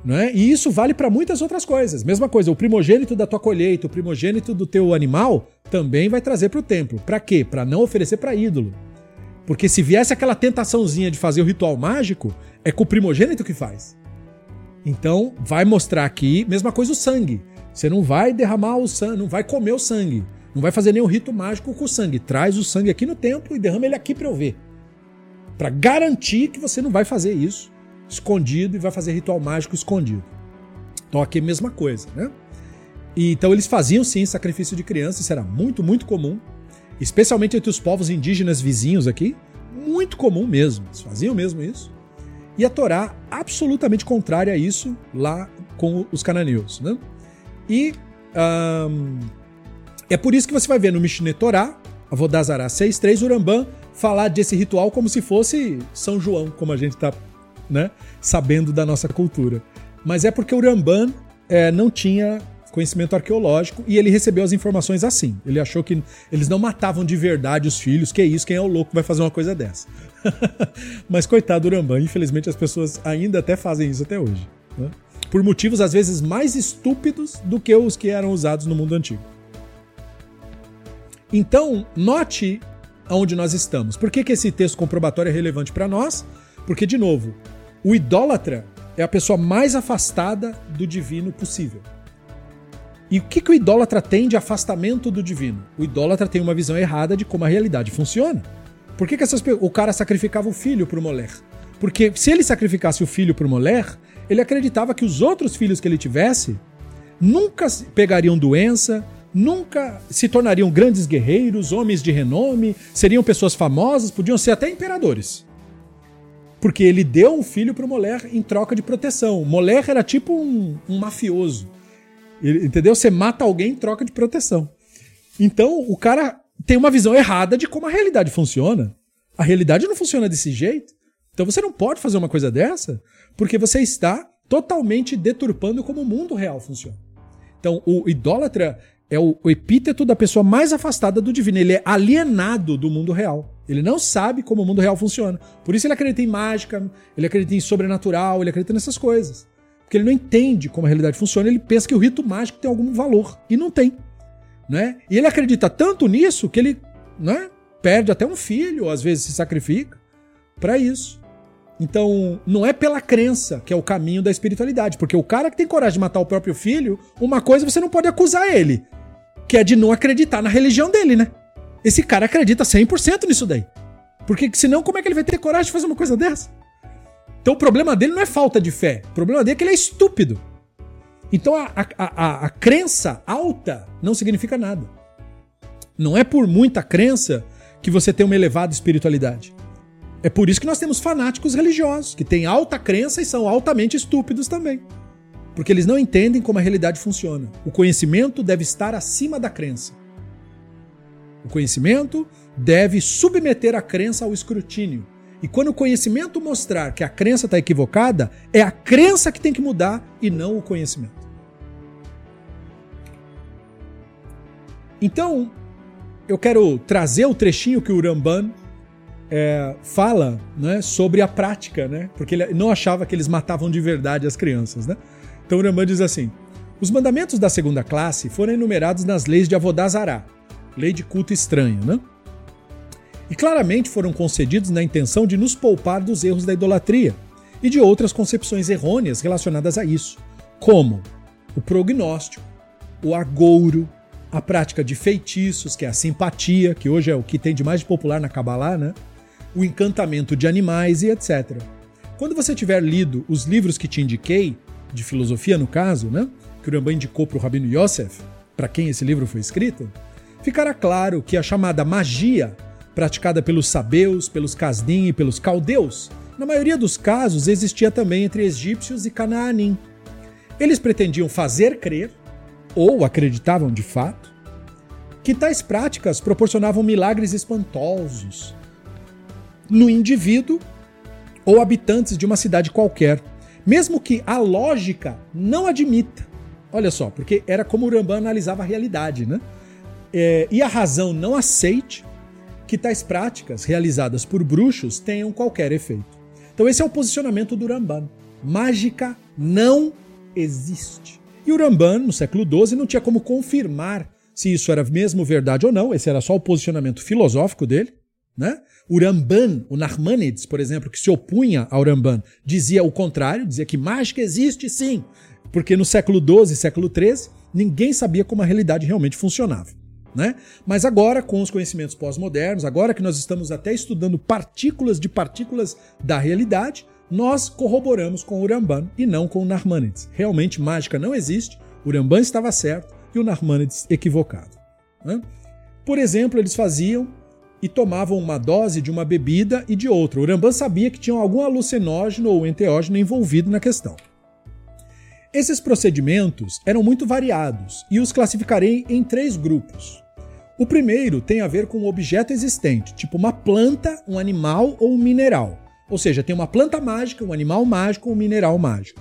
Né? E isso vale para muitas outras coisas. Mesma coisa, o primogênito da tua colheita, o primogênito do teu animal, também vai trazer para o templo. Para quê? Para não oferecer para ídolo. Porque se viesse aquela tentaçãozinha de fazer o ritual mágico, é com o primogênito que faz. Então, vai mostrar aqui, mesma coisa o sangue. Você não vai derramar o sangue, não vai comer o sangue. Não vai fazer nenhum rito mágico com o sangue. Traz o sangue aqui no templo e derrama ele aqui para eu ver. Para garantir que você não vai fazer isso escondido e vai fazer ritual mágico escondido. Então aqui é a mesma coisa, né? E, então eles faziam sim sacrifício de crianças, isso era muito, muito comum, especialmente entre os povos indígenas vizinhos aqui, muito comum mesmo, eles faziam mesmo isso. E a Torá absolutamente contrária a isso lá com os cananeus, né? E um, é por isso que você vai ver no Mishneh Torá, Avodazará 6.3, Urambã falar desse ritual como se fosse São João, como a gente está né, sabendo da nossa cultura. Mas é porque o Ramban é, não tinha conhecimento arqueológico e ele recebeu as informações assim. Ele achou que eles não matavam de verdade os filhos, que é isso, quem é o louco vai fazer uma coisa dessa. Mas coitado do Ramban, infelizmente as pessoas ainda até fazem isso até hoje. Né? Por motivos às vezes mais estúpidos do que os que eram usados no mundo antigo. Então, note aonde nós estamos. Por que, que esse texto comprobatório é relevante para nós? Porque, de novo, o idólatra é a pessoa mais afastada do divino possível. E o que, que o idólatra tem de afastamento do divino? O idólatra tem uma visão errada de como a realidade funciona. Por que, que essas, o cara sacrificava o filho para o Moler? Porque se ele sacrificasse o filho para o Moler, ele acreditava que os outros filhos que ele tivesse nunca pegariam doença, nunca se tornariam grandes guerreiros, homens de renome, seriam pessoas famosas, podiam ser até imperadores. Porque ele deu um filho pro Moler em troca de proteção. Moler era tipo um, um mafioso. Ele, entendeu? Você mata alguém em troca de proteção. Então, o cara tem uma visão errada de como a realidade funciona. A realidade não funciona desse jeito. Então você não pode fazer uma coisa dessa, porque você está totalmente deturpando como o mundo real funciona. Então, o idólatra é o, o epíteto da pessoa mais afastada do divino. Ele é alienado do mundo real. Ele não sabe como o mundo real funciona. Por isso ele acredita em mágica, ele acredita em sobrenatural, ele acredita nessas coisas. Porque ele não entende como a realidade funciona, ele pensa que o rito mágico tem algum valor. E não tem. Né? E ele acredita tanto nisso que ele né, perde até um filho, às vezes se sacrifica, para isso. Então, não é pela crença que é o caminho da espiritualidade. Porque o cara que tem coragem de matar o próprio filho, uma coisa você não pode acusar ele que é de não acreditar na religião dele, né? Esse cara acredita 100% nisso daí. Porque senão, como é que ele vai ter coragem de fazer uma coisa dessa? Então o problema dele não é falta de fé. O problema dele é que ele é estúpido. Então a, a, a, a crença alta não significa nada. Não é por muita crença que você tem uma elevada espiritualidade. É por isso que nós temos fanáticos religiosos, que têm alta crença e são altamente estúpidos também porque eles não entendem como a realidade funciona. O conhecimento deve estar acima da crença. O conhecimento deve submeter a crença ao escrutínio. E quando o conhecimento mostrar que a crença está equivocada, é a crença que tem que mudar e não o conhecimento. Então, eu quero trazer o trechinho que o Ramban é, fala né, sobre a prática, né? Porque ele não achava que eles matavam de verdade as crianças, né? Então o Ramban diz assim: os mandamentos da segunda classe foram enumerados nas leis de Avodazará, lei de culto estranho, né? E claramente foram concedidos na intenção de nos poupar dos erros da idolatria e de outras concepções errôneas relacionadas a isso, como o prognóstico, o agouro, a prática de feitiços, que é a simpatia, que hoje é o que tem de mais popular na Kabbalah, né? o encantamento de animais e etc. Quando você tiver lido os livros que te indiquei, de filosofia no caso, né, que o Rambam indicou para o Rabino Yosef, para quem esse livro foi escrito, ficará claro que a chamada magia, praticada pelos sabeus, pelos casdim e pelos caldeus, na maioria dos casos existia também entre egípcios e canaanim. Eles pretendiam fazer crer, ou acreditavam de fato, que tais práticas proporcionavam milagres espantosos, no indivíduo ou habitantes de uma cidade qualquer, mesmo que a lógica não admita. Olha só, porque era como o Rambam analisava a realidade, né? É, e a razão não aceite que tais práticas realizadas por bruxos tenham qualquer efeito. Então esse é o posicionamento do Ramban. Mágica não existe. E o Ramban, no século XII, não tinha como confirmar se isso era mesmo verdade ou não, esse era só o posicionamento filosófico dele. Né? O Ramban, o Narmanides, por exemplo, que se opunha ao Ramban, dizia o contrário, dizia que mágica existe sim, porque no século XII e século XIII ninguém sabia como a realidade realmente funcionava. Né? Mas agora, com os conhecimentos pós-modernos, agora que nós estamos até estudando partículas de partículas da realidade, nós corroboramos com o Ramban e não com o Narmanides. Realmente mágica não existe, o Ramban estava certo e o Narmanides equivocado. Né? Por exemplo, eles faziam e tomavam uma dose de uma bebida e de outra. O Rambam sabia que tinha algum alucinógeno ou enteógeno envolvido na questão. Esses procedimentos eram muito variados e os classificarei em três grupos. O primeiro tem a ver com um objeto existente, tipo uma planta, um animal ou um mineral. Ou seja, tem uma planta mágica, um animal mágico ou um mineral mágico.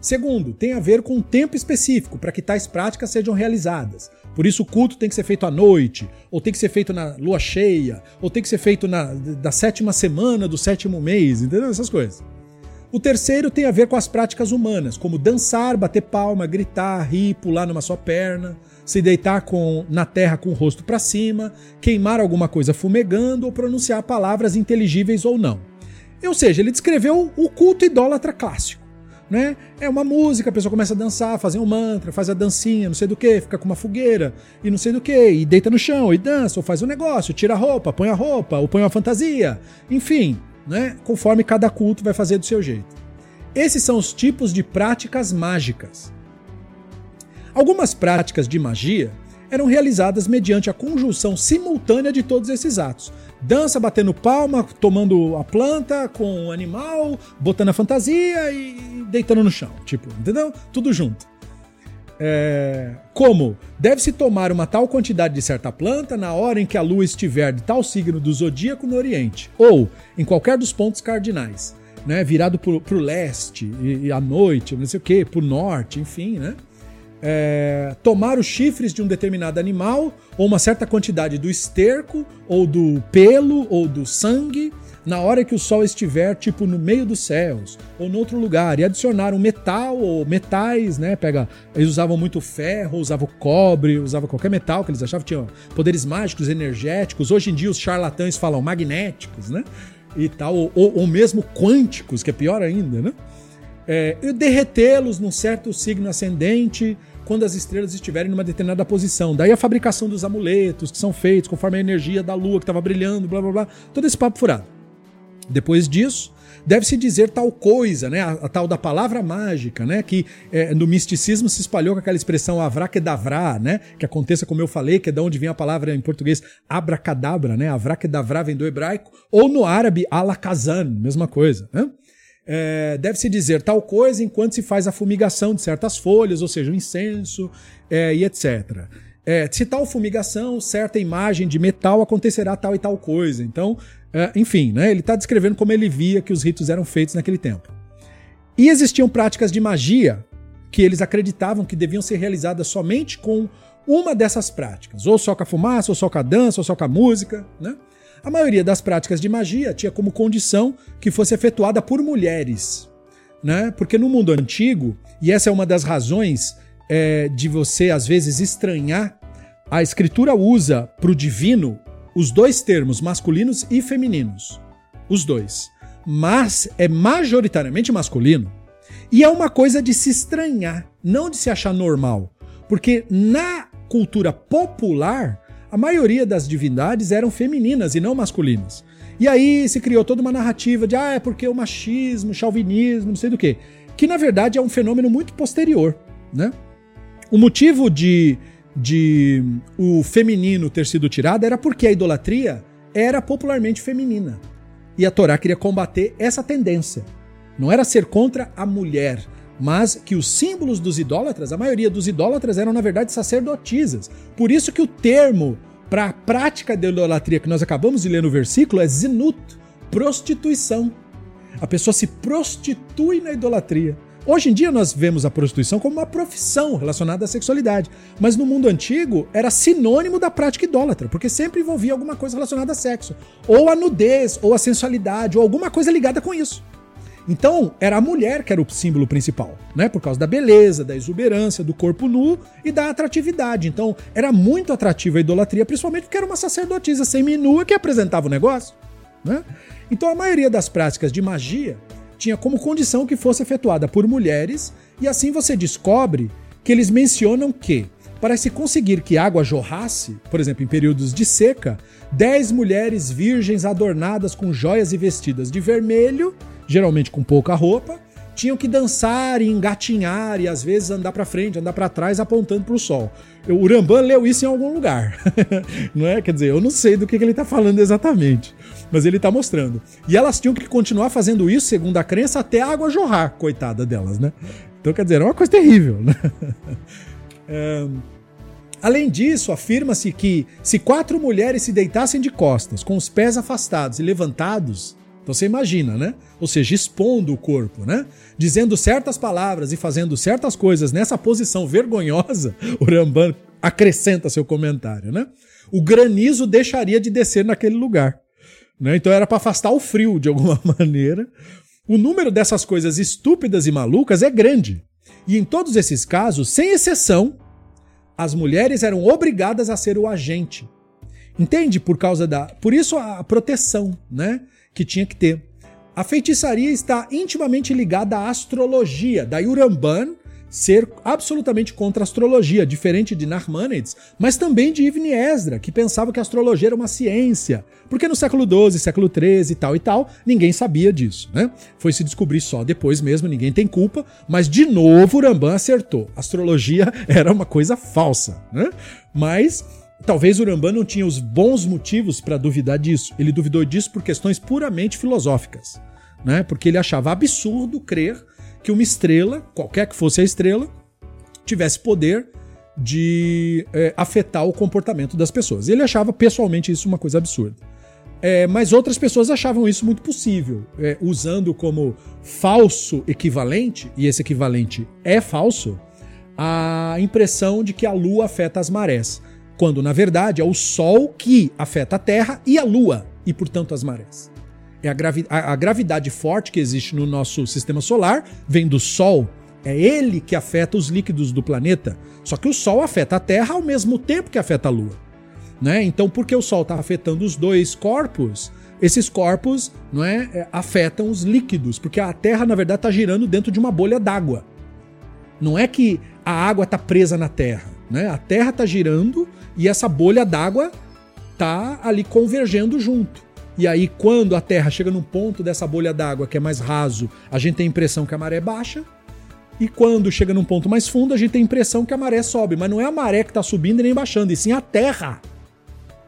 Segundo, tem a ver com um tempo específico para que tais práticas sejam realizadas. Por isso o culto tem que ser feito à noite, ou tem que ser feito na lua cheia, ou tem que ser feito na da sétima semana do sétimo mês, entendeu? Essas coisas. O terceiro tem a ver com as práticas humanas, como dançar, bater palma, gritar, rir, pular numa só perna, se deitar com, na terra com o rosto para cima, queimar alguma coisa fumegando ou pronunciar palavras inteligíveis ou não. Ou seja, ele descreveu o culto idólatra clássico né? É uma música, a pessoa começa a dançar, fazer um mantra, faz a dancinha, não sei do que, fica com uma fogueira e não sei do que, e deita no chão e dança, ou faz um negócio, tira a roupa, põe a roupa, ou põe uma fantasia, enfim, né? Conforme cada culto vai fazer do seu jeito. Esses são os tipos de práticas mágicas. Algumas práticas de magia eram realizadas mediante a conjunção simultânea de todos esses atos. Dança batendo palma, tomando a planta com o animal, botando a fantasia e deitando no chão. Tipo, entendeu? Tudo junto. É... Como? Deve-se tomar uma tal quantidade de certa planta na hora em que a lua estiver de tal signo do zodíaco no Oriente, ou em qualquer dos pontos cardinais, né? Virado para o leste e, e à noite, não sei o que, para o norte, enfim, né? É, tomar os chifres de um determinado animal, ou uma certa quantidade do esterco, ou do pelo, ou do sangue, na hora que o sol estiver, tipo, no meio dos céus, ou em outro lugar, e adicionar um metal ou metais, né? Pega, eles usavam muito ferro, usavam cobre, usavam qualquer metal que eles achavam que tinha poderes mágicos, energéticos. Hoje em dia os charlatães falam magnéticos, né? E tal, ou, ou mesmo quânticos, que é pior ainda, né? É, e derretê-los num certo signo ascendente, quando as estrelas estiverem numa determinada posição. Daí a fabricação dos amuletos que são feitos conforme a energia da lua que estava brilhando, blá blá blá. Todo esse papo furado. Depois disso, deve-se dizer tal coisa, né? A, a, tal da palavra mágica, né? Que é, no misticismo se espalhou com aquela expressão avraquedavra, né? Que aconteça como eu falei, que é de onde vem a palavra em português abracadabra, né? Avraquedavra vem do hebraico, ou no árabe alakazan, mesma coisa, né? É, deve-se dizer tal coisa enquanto se faz a fumigação de certas folhas, ou seja, o incenso é, e etc. é, se tal fumigação, certa imagem de metal acontecerá tal e tal coisa. Então, é, enfim, né, ele está descrevendo como ele via que os ritos eram feitos naquele tempo. E existiam práticas de magia que eles acreditavam que deviam ser realizadas somente com uma dessas práticas, ou só com a fumaça, ou só com a dança, ou só com a música, né? A maioria das práticas de magia tinha como condição que fosse efetuada por mulheres, né? Porque no mundo antigo, e essa é uma das razões é, de você às vezes estranhar, a escritura usa para o divino os dois termos masculinos e femininos, os dois, mas é majoritariamente masculino. E é uma coisa de se estranhar, não de se achar normal, porque na cultura popular a maioria das divindades eram femininas e não masculinas. E aí se criou toda uma narrativa de ah, é porque o machismo, o chauvinismo, não sei do que, que na verdade é um fenômeno muito posterior, né? O motivo de, de o feminino ter sido tirado era porque a idolatria era popularmente feminina. E a Torá queria combater essa tendência. Não era ser contra a mulher, mas que os símbolos dos idólatras, a maioria dos idólatras eram na verdade sacerdotisas. Por isso que o termo para a prática da idolatria que nós acabamos de ler no versículo é zinut, prostituição. A pessoa se prostitui na idolatria. Hoje em dia nós vemos a prostituição como uma profissão relacionada à sexualidade, mas no mundo antigo era sinônimo da prática idólatra, porque sempre envolvia alguma coisa relacionada a sexo, ou a nudez, ou a sensualidade, ou alguma coisa ligada com isso. Então, era a mulher que era o símbolo principal, né? Por causa da beleza, da exuberância, do corpo nu e da atratividade. Então, era muito atrativa a idolatria, principalmente porque era uma sacerdotisa semi-nua que apresentava o negócio, né? Então, a maioria das práticas de magia tinha como condição que fosse efetuada por mulheres, e assim você descobre que eles mencionam que, para se conseguir que água jorrasse, por exemplo, em períodos de seca, dez mulheres virgens adornadas com joias e vestidas de vermelho geralmente com pouca roupa, tinham que dançar e engatinhar e às vezes andar para frente, andar para trás apontando para o sol. O Rambam leu isso em algum lugar, não é? Quer dizer, eu não sei do que, ele está falando exatamente, mas ele está mostrando. E elas tinham que continuar fazendo isso, segundo a crença, até a água jorrar, coitada delas, né? Então, quer dizer, é uma coisa terrível, né? É... Além disso, afirma-se que se quatro mulheres se deitassem de costas, com os pés afastados e levantados, então você imagina, né? Ou seja, expondo o corpo, né? Dizendo certas palavras e fazendo certas coisas nessa posição vergonhosa, o Ramban acrescenta seu comentário, né? O granizo deixaria de descer naquele lugar. Né? Então era para afastar o frio de alguma maneira. O número dessas coisas estúpidas e malucas é grande. E em todos esses casos, sem exceção, as mulheres eram obrigadas a ser o agente. Entende? Por causa da. Por isso a proteção, né? Que tinha que ter. A feitiçaria está intimamente ligada à astrologia, daí Uramban ser absolutamente contra a astrologia, diferente de Narmanides, mas também de Ibn Esdra, que pensava que a astrologia era uma ciência, porque no século XII, século XIII e tal e tal, ninguém sabia disso, né? Foi se descobrir só depois mesmo, ninguém tem culpa, mas de novo Uramban acertou. A astrologia era uma coisa falsa, né? Mas Talvez Urambá não tinha os bons motivos para duvidar disso. Ele duvidou disso por questões puramente filosóficas, né? Porque ele achava absurdo crer que uma estrela, qualquer que fosse a estrela, tivesse poder de é, afetar o comportamento das pessoas. Ele achava pessoalmente isso uma coisa absurda. É, mas outras pessoas achavam isso muito possível, é, usando como falso equivalente, e esse equivalente é falso, a impressão de que a Lua afeta as marés quando na verdade é o Sol que afeta a Terra e a Lua, e portanto as marés. É a, gravi a, a gravidade forte que existe no nosso sistema solar vem do Sol. É ele que afeta os líquidos do planeta. Só que o Sol afeta a Terra ao mesmo tempo que afeta a Lua. Né? Então, porque o Sol está afetando os dois corpos, esses corpos não é, é, afetam os líquidos, porque a Terra, na verdade, está girando dentro de uma bolha d'água. Não é que a água está presa na Terra. Né? A Terra está girando e essa bolha d'água tá ali convergendo junto. E aí, quando a Terra chega num ponto dessa bolha d'água que é mais raso, a gente tem a impressão que a maré baixa. E quando chega num ponto mais fundo, a gente tem a impressão que a maré sobe. Mas não é a maré que está subindo e nem baixando, e sim a Terra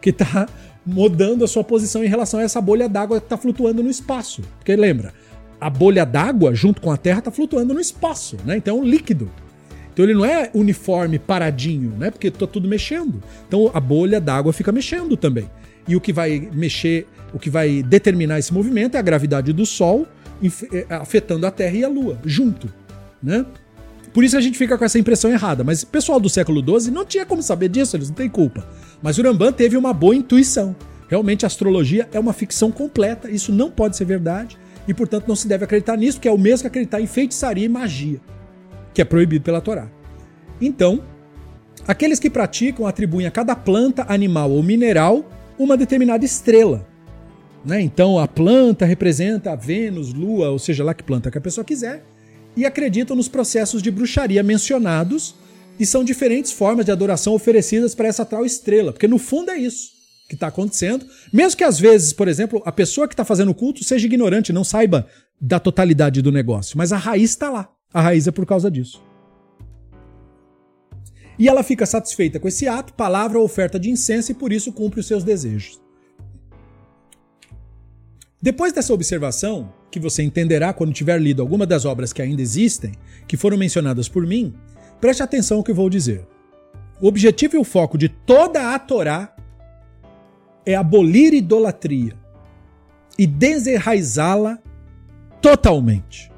que está mudando a sua posição em relação a essa bolha d'água que está flutuando no espaço. Porque lembra, a bolha d'água junto com a Terra está flutuando no espaço, né? Então é um líquido. Então ele não é uniforme, paradinho, né? Porque tá tudo mexendo. Então a bolha d'água fica mexendo também. E o que vai mexer, o que vai determinar esse movimento é a gravidade do Sol eh, afetando a Terra e a Lua junto, né? Por isso a gente fica com essa impressão errada. Mas o pessoal do século XII não tinha como saber disso, eles não têm culpa. Mas Urambã teve uma boa intuição. Realmente a astrologia é uma ficção completa, isso não pode ser verdade e, portanto, não se deve acreditar nisso, que é o mesmo que acreditar em feitiçaria e magia, que é proibido pela Torá. Então, aqueles que praticam atribuem a cada planta, animal ou mineral uma determinada estrela. Né? Então, a planta representa a Vênus, Lua, ou seja lá que planta que a pessoa quiser, e acreditam nos processos de bruxaria mencionados, e são diferentes formas de adoração oferecidas para essa tal estrela, porque no fundo é isso que está acontecendo, mesmo que às vezes, por exemplo, a pessoa que está fazendo o culto seja ignorante, não saiba da totalidade do negócio, mas a raiz está lá. A raiz é por causa disso. E ela fica satisfeita com esse ato, palavra ou oferta de incenso e por isso cumpre os seus desejos. Depois dessa observação, que você entenderá quando tiver lido alguma das obras que ainda existem, que foram mencionadas por mim, preste atenção ao que vou dizer. O objetivo e o foco de toda a Torá é abolir idolatria e desenraizá-la totalmente.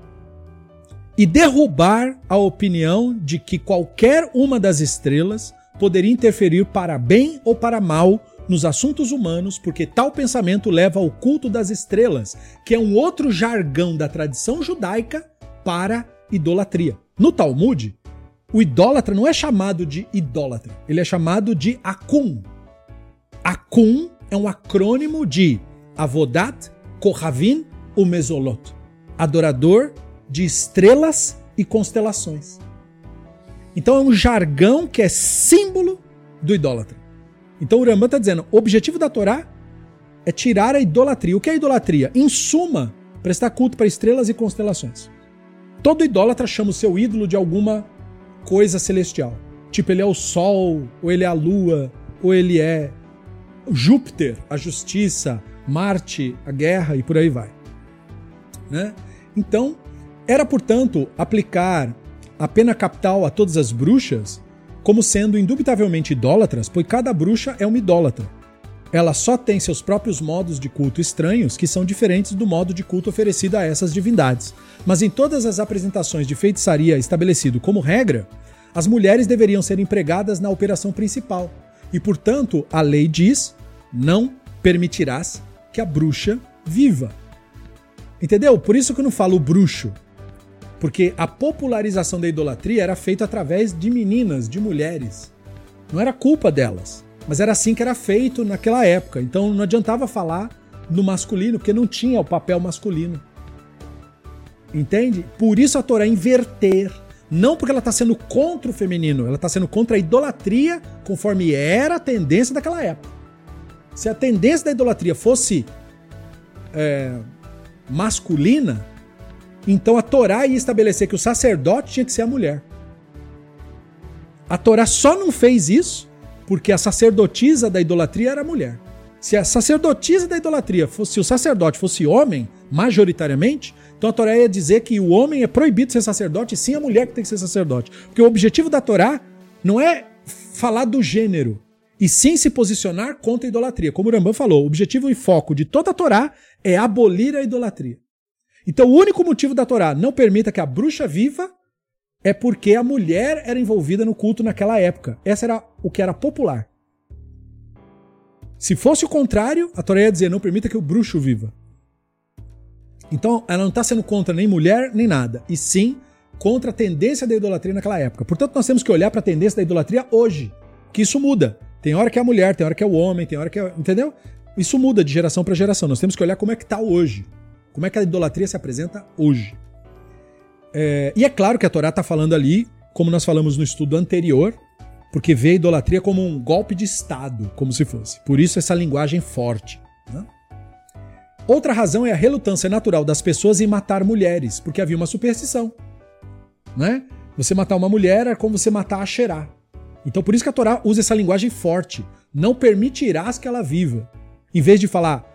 E derrubar a opinião de que qualquer uma das estrelas poderia interferir para bem ou para mal nos assuntos humanos, porque tal pensamento leva ao culto das estrelas, que é um outro jargão da tradição judaica para idolatria. No Talmud, o idólatra não é chamado de idólatra, ele é chamado de Akum. Akum é um acrônimo de Avodat, Kohavim, Umezolot, adorador de estrelas e constelações. Então é um jargão que é símbolo do idólatra. Então o Rambam está dizendo: o objetivo da Torá é tirar a idolatria. O que é idolatria? Em suma, prestar culto para estrelas e constelações. Todo idólatra chama o seu ídolo de alguma coisa celestial. Tipo, ele é o sol, ou ele é a lua, ou ele é Júpiter, a justiça, Marte, a guerra e por aí vai. Né? Então, era, portanto, aplicar a pena capital a todas as bruxas como sendo indubitavelmente idólatras, pois cada bruxa é uma idólatra. Ela só tem seus próprios modos de culto estranhos que são diferentes do modo de culto oferecido a essas divindades. Mas em todas as apresentações de feitiçaria estabelecido como regra, as mulheres deveriam ser empregadas na operação principal. E, portanto, a lei diz não permitirás que a bruxa viva. Entendeu? Por isso que eu não falo bruxo. Porque a popularização da idolatria era feita através de meninas, de mulheres. Não era culpa delas, mas era assim que era feito naquela época. Então não adiantava falar no masculino, porque não tinha o papel masculino. Entende? Por isso a Torá inverter. Não porque ela está sendo contra o feminino, ela está sendo contra a idolatria, conforme era a tendência daquela época. Se a tendência da idolatria fosse é, masculina, então a Torá ia estabelecer que o sacerdote tinha que ser a mulher. A Torá só não fez isso porque a sacerdotisa da idolatria era a mulher. Se a sacerdotisa da idolatria fosse, se o sacerdote fosse homem, majoritariamente, então a Torá ia dizer que o homem é proibido ser sacerdote e sim a mulher que tem que ser sacerdote. Porque o objetivo da Torá não é falar do gênero, e sim se posicionar contra a idolatria. Como o Rambam falou, o objetivo e foco de toda a Torá é abolir a idolatria. Então, o único motivo da Torá não permita que a bruxa viva é porque a mulher era envolvida no culto naquela época. Essa era o que era popular. Se fosse o contrário, a Torá ia dizer: não permita que o bruxo viva. Então, ela não está sendo contra nem mulher nem nada, e sim contra a tendência da idolatria naquela época. Portanto, nós temos que olhar para a tendência da idolatria hoje, que isso muda. Tem hora que é a mulher, tem hora que é o homem, tem hora que é. Entendeu? Isso muda de geração para geração. Nós temos que olhar como é que está hoje. Como é que a idolatria se apresenta hoje. É, e é claro que a Torá está falando ali, como nós falamos no estudo anterior, porque vê a idolatria como um golpe de Estado, como se fosse. Por isso essa linguagem forte. Né? Outra razão é a relutância natural das pessoas em matar mulheres, porque havia uma superstição. Né? Você matar uma mulher é como você matar a Xerá. Então por isso que a Torá usa essa linguagem forte. Não permitirás que ela viva. Em vez de falar,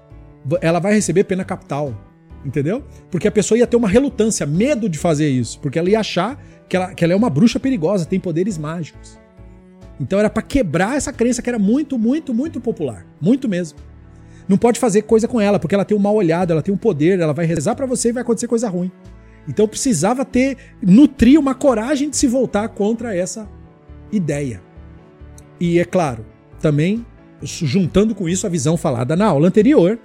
ela vai receber pena capital. Entendeu? Porque a pessoa ia ter uma relutância, medo de fazer isso. Porque ela ia achar que ela, que ela é uma bruxa perigosa, tem poderes mágicos. Então era para quebrar essa crença que era muito, muito, muito popular. Muito mesmo. Não pode fazer coisa com ela, porque ela tem um mal olhado, ela tem um poder, ela vai rezar para você e vai acontecer coisa ruim. Então precisava ter, nutrir uma coragem de se voltar contra essa ideia. E é claro, também juntando com isso a visão falada na aula anterior,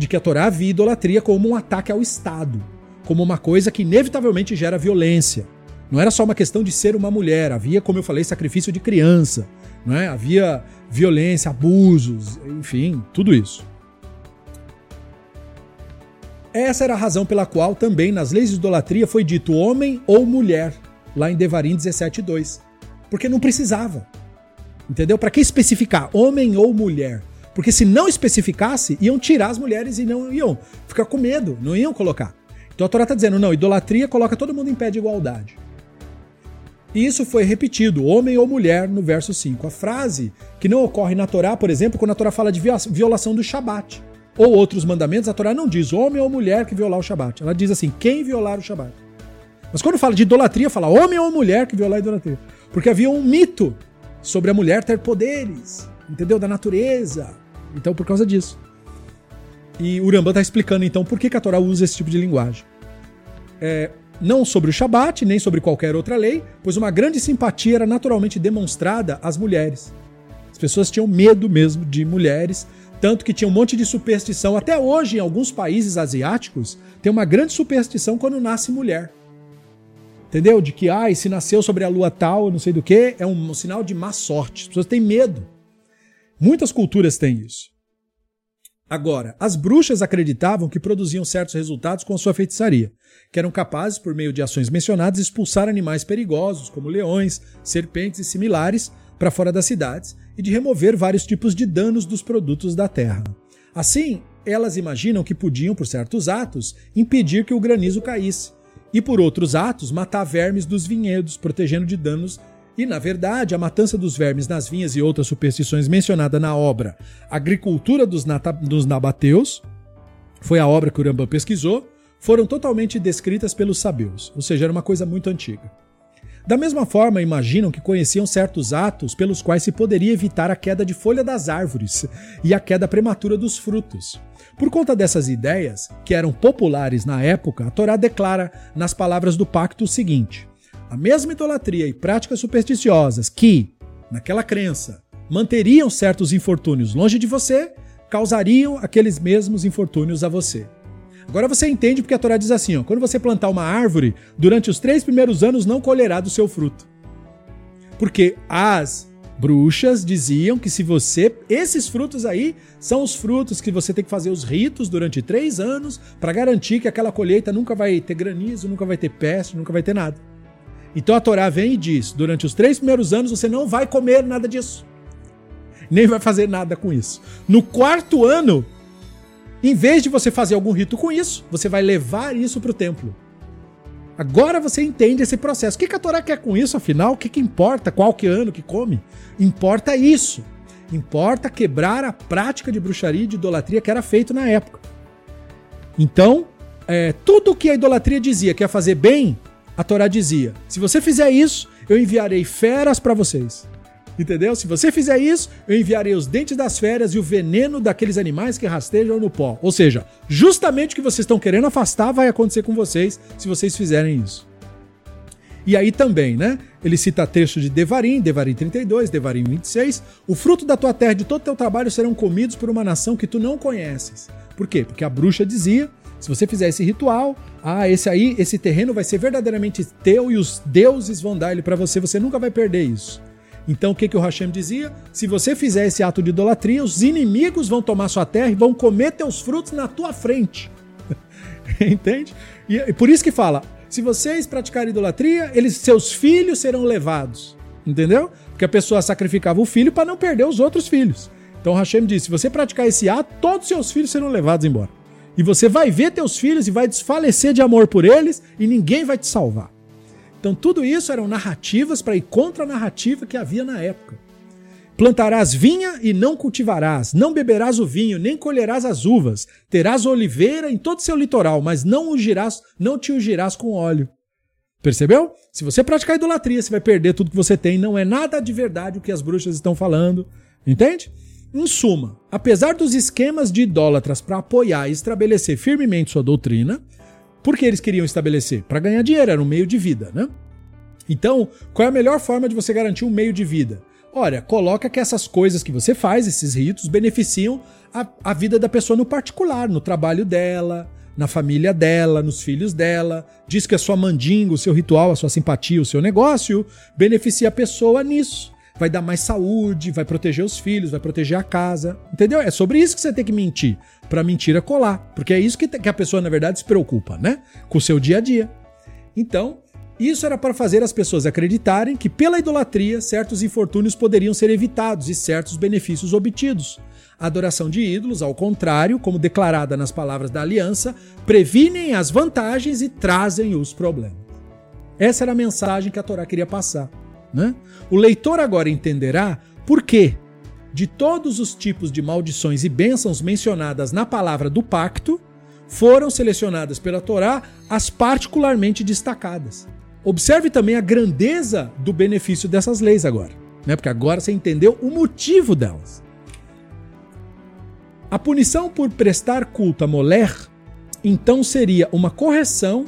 de que a Torá via idolatria como um ataque ao Estado, como uma coisa que inevitavelmente gera violência. Não era só uma questão de ser uma mulher, havia, como eu falei, sacrifício de criança, não é? havia violência, abusos, enfim, tudo isso. Essa era a razão pela qual também nas leis de idolatria foi dito homem ou mulher, lá em Devarim 17:2, porque não precisava. Entendeu? Para que especificar homem ou mulher? Porque se não especificasse, iam tirar as mulheres e não iam ficar com medo, não iam colocar. Então a Torá está dizendo, não, idolatria coloca todo mundo em pé de igualdade. E isso foi repetido, homem ou mulher, no verso 5. A frase que não ocorre na Torá, por exemplo, quando a Torá fala de violação do Shabat ou outros mandamentos, a Torá não diz homem ou mulher que violar o Shabat. Ela diz assim, quem violar o Shabat. Mas quando fala de idolatria, fala homem ou mulher que violar a idolatria. Porque havia um mito sobre a mulher ter poderes, entendeu? Da natureza. Então, por causa disso. E Urambá está explicando então por que, que a Torá usa esse tipo de linguagem. É, não sobre o Shabat, nem sobre qualquer outra lei, pois uma grande simpatia era naturalmente demonstrada às mulheres. As pessoas tinham medo mesmo de mulheres, tanto que tinha um monte de superstição. Até hoje, em alguns países asiáticos, tem uma grande superstição quando nasce mulher. Entendeu? De que, ai, se nasceu sobre a lua tal, não sei do que, é um sinal de má sorte. As pessoas têm medo. Muitas culturas têm isso. Agora, as bruxas acreditavam que produziam certos resultados com a sua feitiçaria, que eram capazes, por meio de ações mencionadas, expulsar animais perigosos, como leões, serpentes e similares, para fora das cidades, e de remover vários tipos de danos dos produtos da terra. Assim, elas imaginam que podiam, por certos atos, impedir que o granizo caísse, e por outros atos matar vermes dos vinhedos, protegendo de danos. E, na verdade, a matança dos vermes nas vinhas e outras superstições mencionada na obra Agricultura dos, dos Nabateus, foi a obra que o Rambam pesquisou, foram totalmente descritas pelos sabeus, ou seja, era uma coisa muito antiga. Da mesma forma, imaginam que conheciam certos atos pelos quais se poderia evitar a queda de folha das árvores e a queda prematura dos frutos. Por conta dessas ideias, que eram populares na época, a Torá declara nas palavras do pacto o seguinte: a mesma idolatria e práticas supersticiosas que, naquela crença, manteriam certos infortúnios longe de você, causariam aqueles mesmos infortúnios a você. Agora você entende porque a Torá diz assim: ó, quando você plantar uma árvore, durante os três primeiros anos não colherá do seu fruto. Porque as bruxas diziam que se você. Esses frutos aí são os frutos que você tem que fazer os ritos durante três anos para garantir que aquela colheita nunca vai ter granizo, nunca vai ter peste, nunca vai ter nada. Então a Torá vem e diz: durante os três primeiros anos você não vai comer nada disso. Nem vai fazer nada com isso. No quarto ano, em vez de você fazer algum rito com isso, você vai levar isso para o templo. Agora você entende esse processo. O que a Torá quer com isso, afinal? O que, que importa? Qual que ano que come? Importa isso. Importa quebrar a prática de bruxaria e de idolatria que era feito na época. Então, é, tudo que a idolatria dizia que ia fazer bem, a Torá dizia: se você fizer isso, eu enviarei feras para vocês. Entendeu? Se você fizer isso, eu enviarei os dentes das férias e o veneno daqueles animais que rastejam no pó. Ou seja, justamente o que vocês estão querendo afastar vai acontecer com vocês se vocês fizerem isso. E aí também, né? Ele cita texto de Devarim, Devarim 32, Devarim 26. O fruto da tua terra e de todo teu trabalho serão comidos por uma nação que tu não conheces. Por quê? Porque a bruxa dizia: se você fizer esse ritual, ah, esse aí, esse terreno vai ser verdadeiramente teu e os deuses vão dar ele para você, você nunca vai perder isso. Então o que, que o Hashem dizia? Se você fizer esse ato de idolatria, os inimigos vão tomar sua terra e vão comer teus frutos na tua frente. Entende? E, e por isso que fala: se vocês praticarem idolatria, eles, seus filhos serão levados. Entendeu? Porque a pessoa sacrificava o filho para não perder os outros filhos. Então Hashem disse: se você praticar esse ato, todos seus filhos serão levados embora. E você vai ver teus filhos e vai desfalecer de amor por eles e ninguém vai te salvar. Então, tudo isso eram narrativas para ir contra a narrativa que havia na época. Plantarás vinha e não cultivarás, não beberás o vinho, nem colherás as uvas, terás oliveira em todo seu litoral, mas não ungirás, não te ungirás com óleo. Percebeu? Se você praticar idolatria, você vai perder tudo que você tem. Não é nada de verdade o que as bruxas estão falando. Entende? Em suma, apesar dos esquemas de idólatras para apoiar e estabelecer firmemente sua doutrina, por que eles queriam estabelecer? Para ganhar dinheiro, era um meio de vida, né? Então, qual é a melhor forma de você garantir um meio de vida? Olha, coloca que essas coisas que você faz, esses ritos, beneficiam a, a vida da pessoa no particular, no trabalho dela, na família dela, nos filhos dela. Diz que a sua mandinga, o seu ritual, a sua simpatia, o seu negócio beneficia a pessoa nisso. Vai dar mais saúde, vai proteger os filhos, vai proteger a casa. Entendeu? É sobre isso que você tem que mentir. Pra mentira colar. Porque é isso que, que a pessoa, na verdade, se preocupa, né? Com o seu dia a dia. Então, isso era para fazer as pessoas acreditarem que, pela idolatria, certos infortúnios poderiam ser evitados e certos benefícios obtidos. A adoração de ídolos, ao contrário, como declarada nas palavras da aliança, previnem as vantagens e trazem os problemas. Essa era a mensagem que a Torá queria passar. Né? O leitor agora entenderá por que, de todos os tipos de maldições e bênçãos mencionadas na palavra do pacto, foram selecionadas pela Torá as particularmente destacadas. Observe também a grandeza do benefício dessas leis agora, né? Porque agora você entendeu o motivo delas. A punição por prestar culto a Moler, então seria uma correção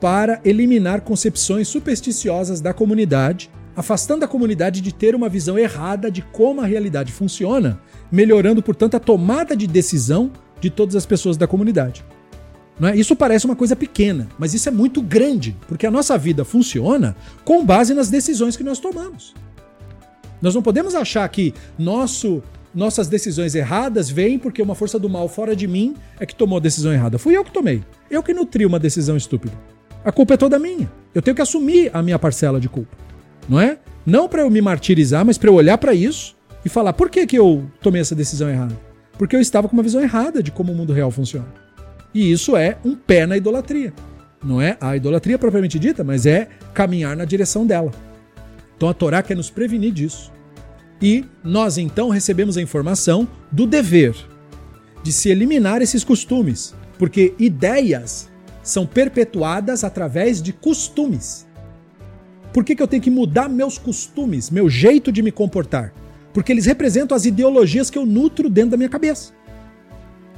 para eliminar concepções supersticiosas da comunidade, afastando a comunidade de ter uma visão errada de como a realidade funciona, melhorando, portanto, a tomada de decisão de todas as pessoas da comunidade. É? Isso parece uma coisa pequena, mas isso é muito grande, porque a nossa vida funciona com base nas decisões que nós tomamos. Nós não podemos achar que nosso, nossas decisões erradas vêm porque uma força do mal fora de mim é que tomou a decisão errada. Fui eu que tomei. Eu que nutri uma decisão estúpida. A culpa é toda minha. Eu tenho que assumir a minha parcela de culpa. Não é? Não para eu me martirizar, mas para eu olhar para isso e falar por que, que eu tomei essa decisão errada. Porque eu estava com uma visão errada de como o mundo real funciona. E isso é um pé na idolatria. Não é a idolatria propriamente dita, mas é caminhar na direção dela. Então a Torá quer nos prevenir disso. E nós então recebemos a informação do dever de se eliminar esses costumes, porque ideias são perpetuadas através de costumes. Por que, que eu tenho que mudar meus costumes, meu jeito de me comportar? Porque eles representam as ideologias que eu nutro dentro da minha cabeça.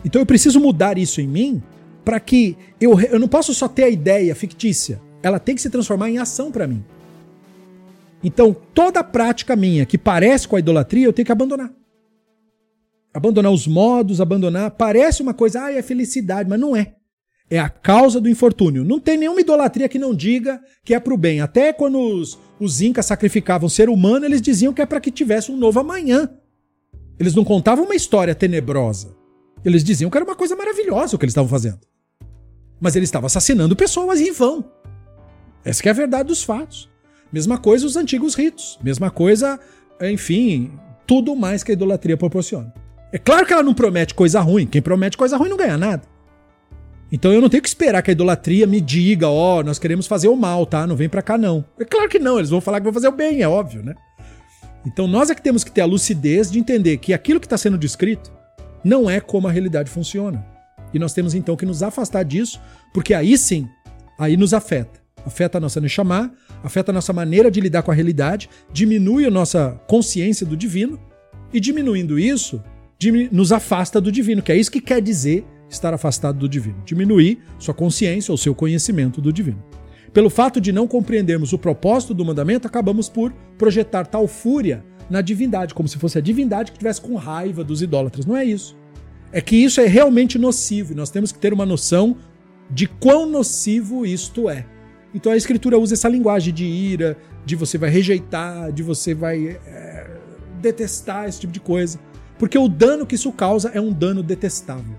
Então eu preciso mudar isso em mim para que eu, eu não posso só ter a ideia fictícia, ela tem que se transformar em ação para mim. Então toda prática minha que parece com a idolatria eu tenho que abandonar. Abandonar os modos, abandonar. Parece uma coisa, ah, é felicidade, mas não é. É a causa do infortúnio. Não tem nenhuma idolatria que não diga que é para o bem. Até quando os, os incas sacrificavam ser humano, eles diziam que é para que tivesse um novo amanhã. Eles não contavam uma história tenebrosa. Eles diziam que era uma coisa maravilhosa o que eles estavam fazendo. Mas eles estavam assassinando pessoas em vão. Essa é a verdade dos fatos. Mesma coisa os antigos ritos. Mesma coisa, enfim, tudo mais que a idolatria proporciona. É claro que ela não promete coisa ruim. Quem promete coisa ruim não ganha nada. Então eu não tenho que esperar que a idolatria me diga, ó, oh, nós queremos fazer o mal, tá? Não vem para cá não. É claro que não, eles vão falar que vão fazer o bem, é óbvio, né? Então nós é que temos que ter a lucidez de entender que aquilo que está sendo descrito não é como a realidade funciona. E nós temos então que nos afastar disso, porque aí sim, aí nos afeta. Afeta a nossa Neshama, afeta a nossa maneira de lidar com a realidade, diminui a nossa consciência do divino, e diminuindo isso, nos afasta do divino, que é isso que quer dizer estar afastado do divino. Diminuir sua consciência ou seu conhecimento do divino. Pelo fato de não compreendermos o propósito do mandamento, acabamos por projetar tal fúria na divindade, como se fosse a divindade que estivesse com raiva dos idólatras. Não é isso. É que isso é realmente nocivo e nós temos que ter uma noção de quão nocivo isto é. Então a escritura usa essa linguagem de ira, de você vai rejeitar, de você vai é, detestar esse tipo de coisa. Porque o dano que isso causa é um dano detestável.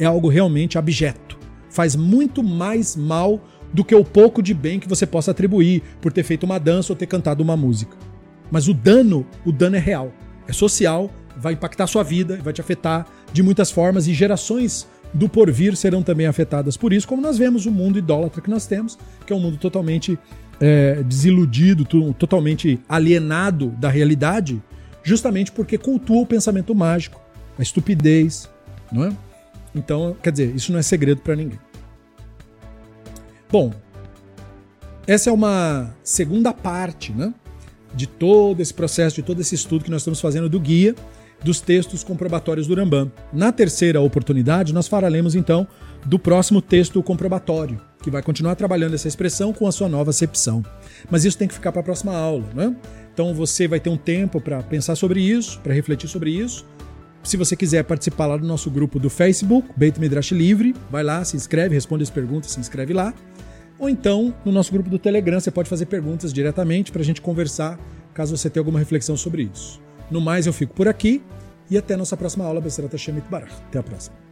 É algo realmente abjeto. Faz muito mais mal do que o pouco de bem que você possa atribuir por ter feito uma dança ou ter cantado uma música. Mas o dano, o dano é real. É social, vai impactar sua vida, vai te afetar de muitas formas e gerações do porvir serão também afetadas por isso, como nós vemos o mundo idólatra que nós temos, que é um mundo totalmente é, desiludido, totalmente alienado da realidade, justamente porque cultua o pensamento mágico, a estupidez, não é? Então, quer dizer, isso não é segredo para ninguém. Bom, essa é uma segunda parte né, de todo esse processo, de todo esse estudo que nós estamos fazendo do guia dos textos comprobatórios do Rambam. Na terceira oportunidade, nós falaremos então do próximo texto comprobatório, que vai continuar trabalhando essa expressão com a sua nova acepção. Mas isso tem que ficar para a próxima aula, né? Então você vai ter um tempo para pensar sobre isso, para refletir sobre isso. Se você quiser participar lá do nosso grupo do Facebook, Beit Midrash Livre, vai lá, se inscreve, responde as perguntas, se inscreve lá. Ou então, no nosso grupo do Telegram, você pode fazer perguntas diretamente para a gente conversar, caso você tenha alguma reflexão sobre isso. No mais, eu fico por aqui e até a nossa próxima aula, Besserat Hashem Barach. Até a próxima.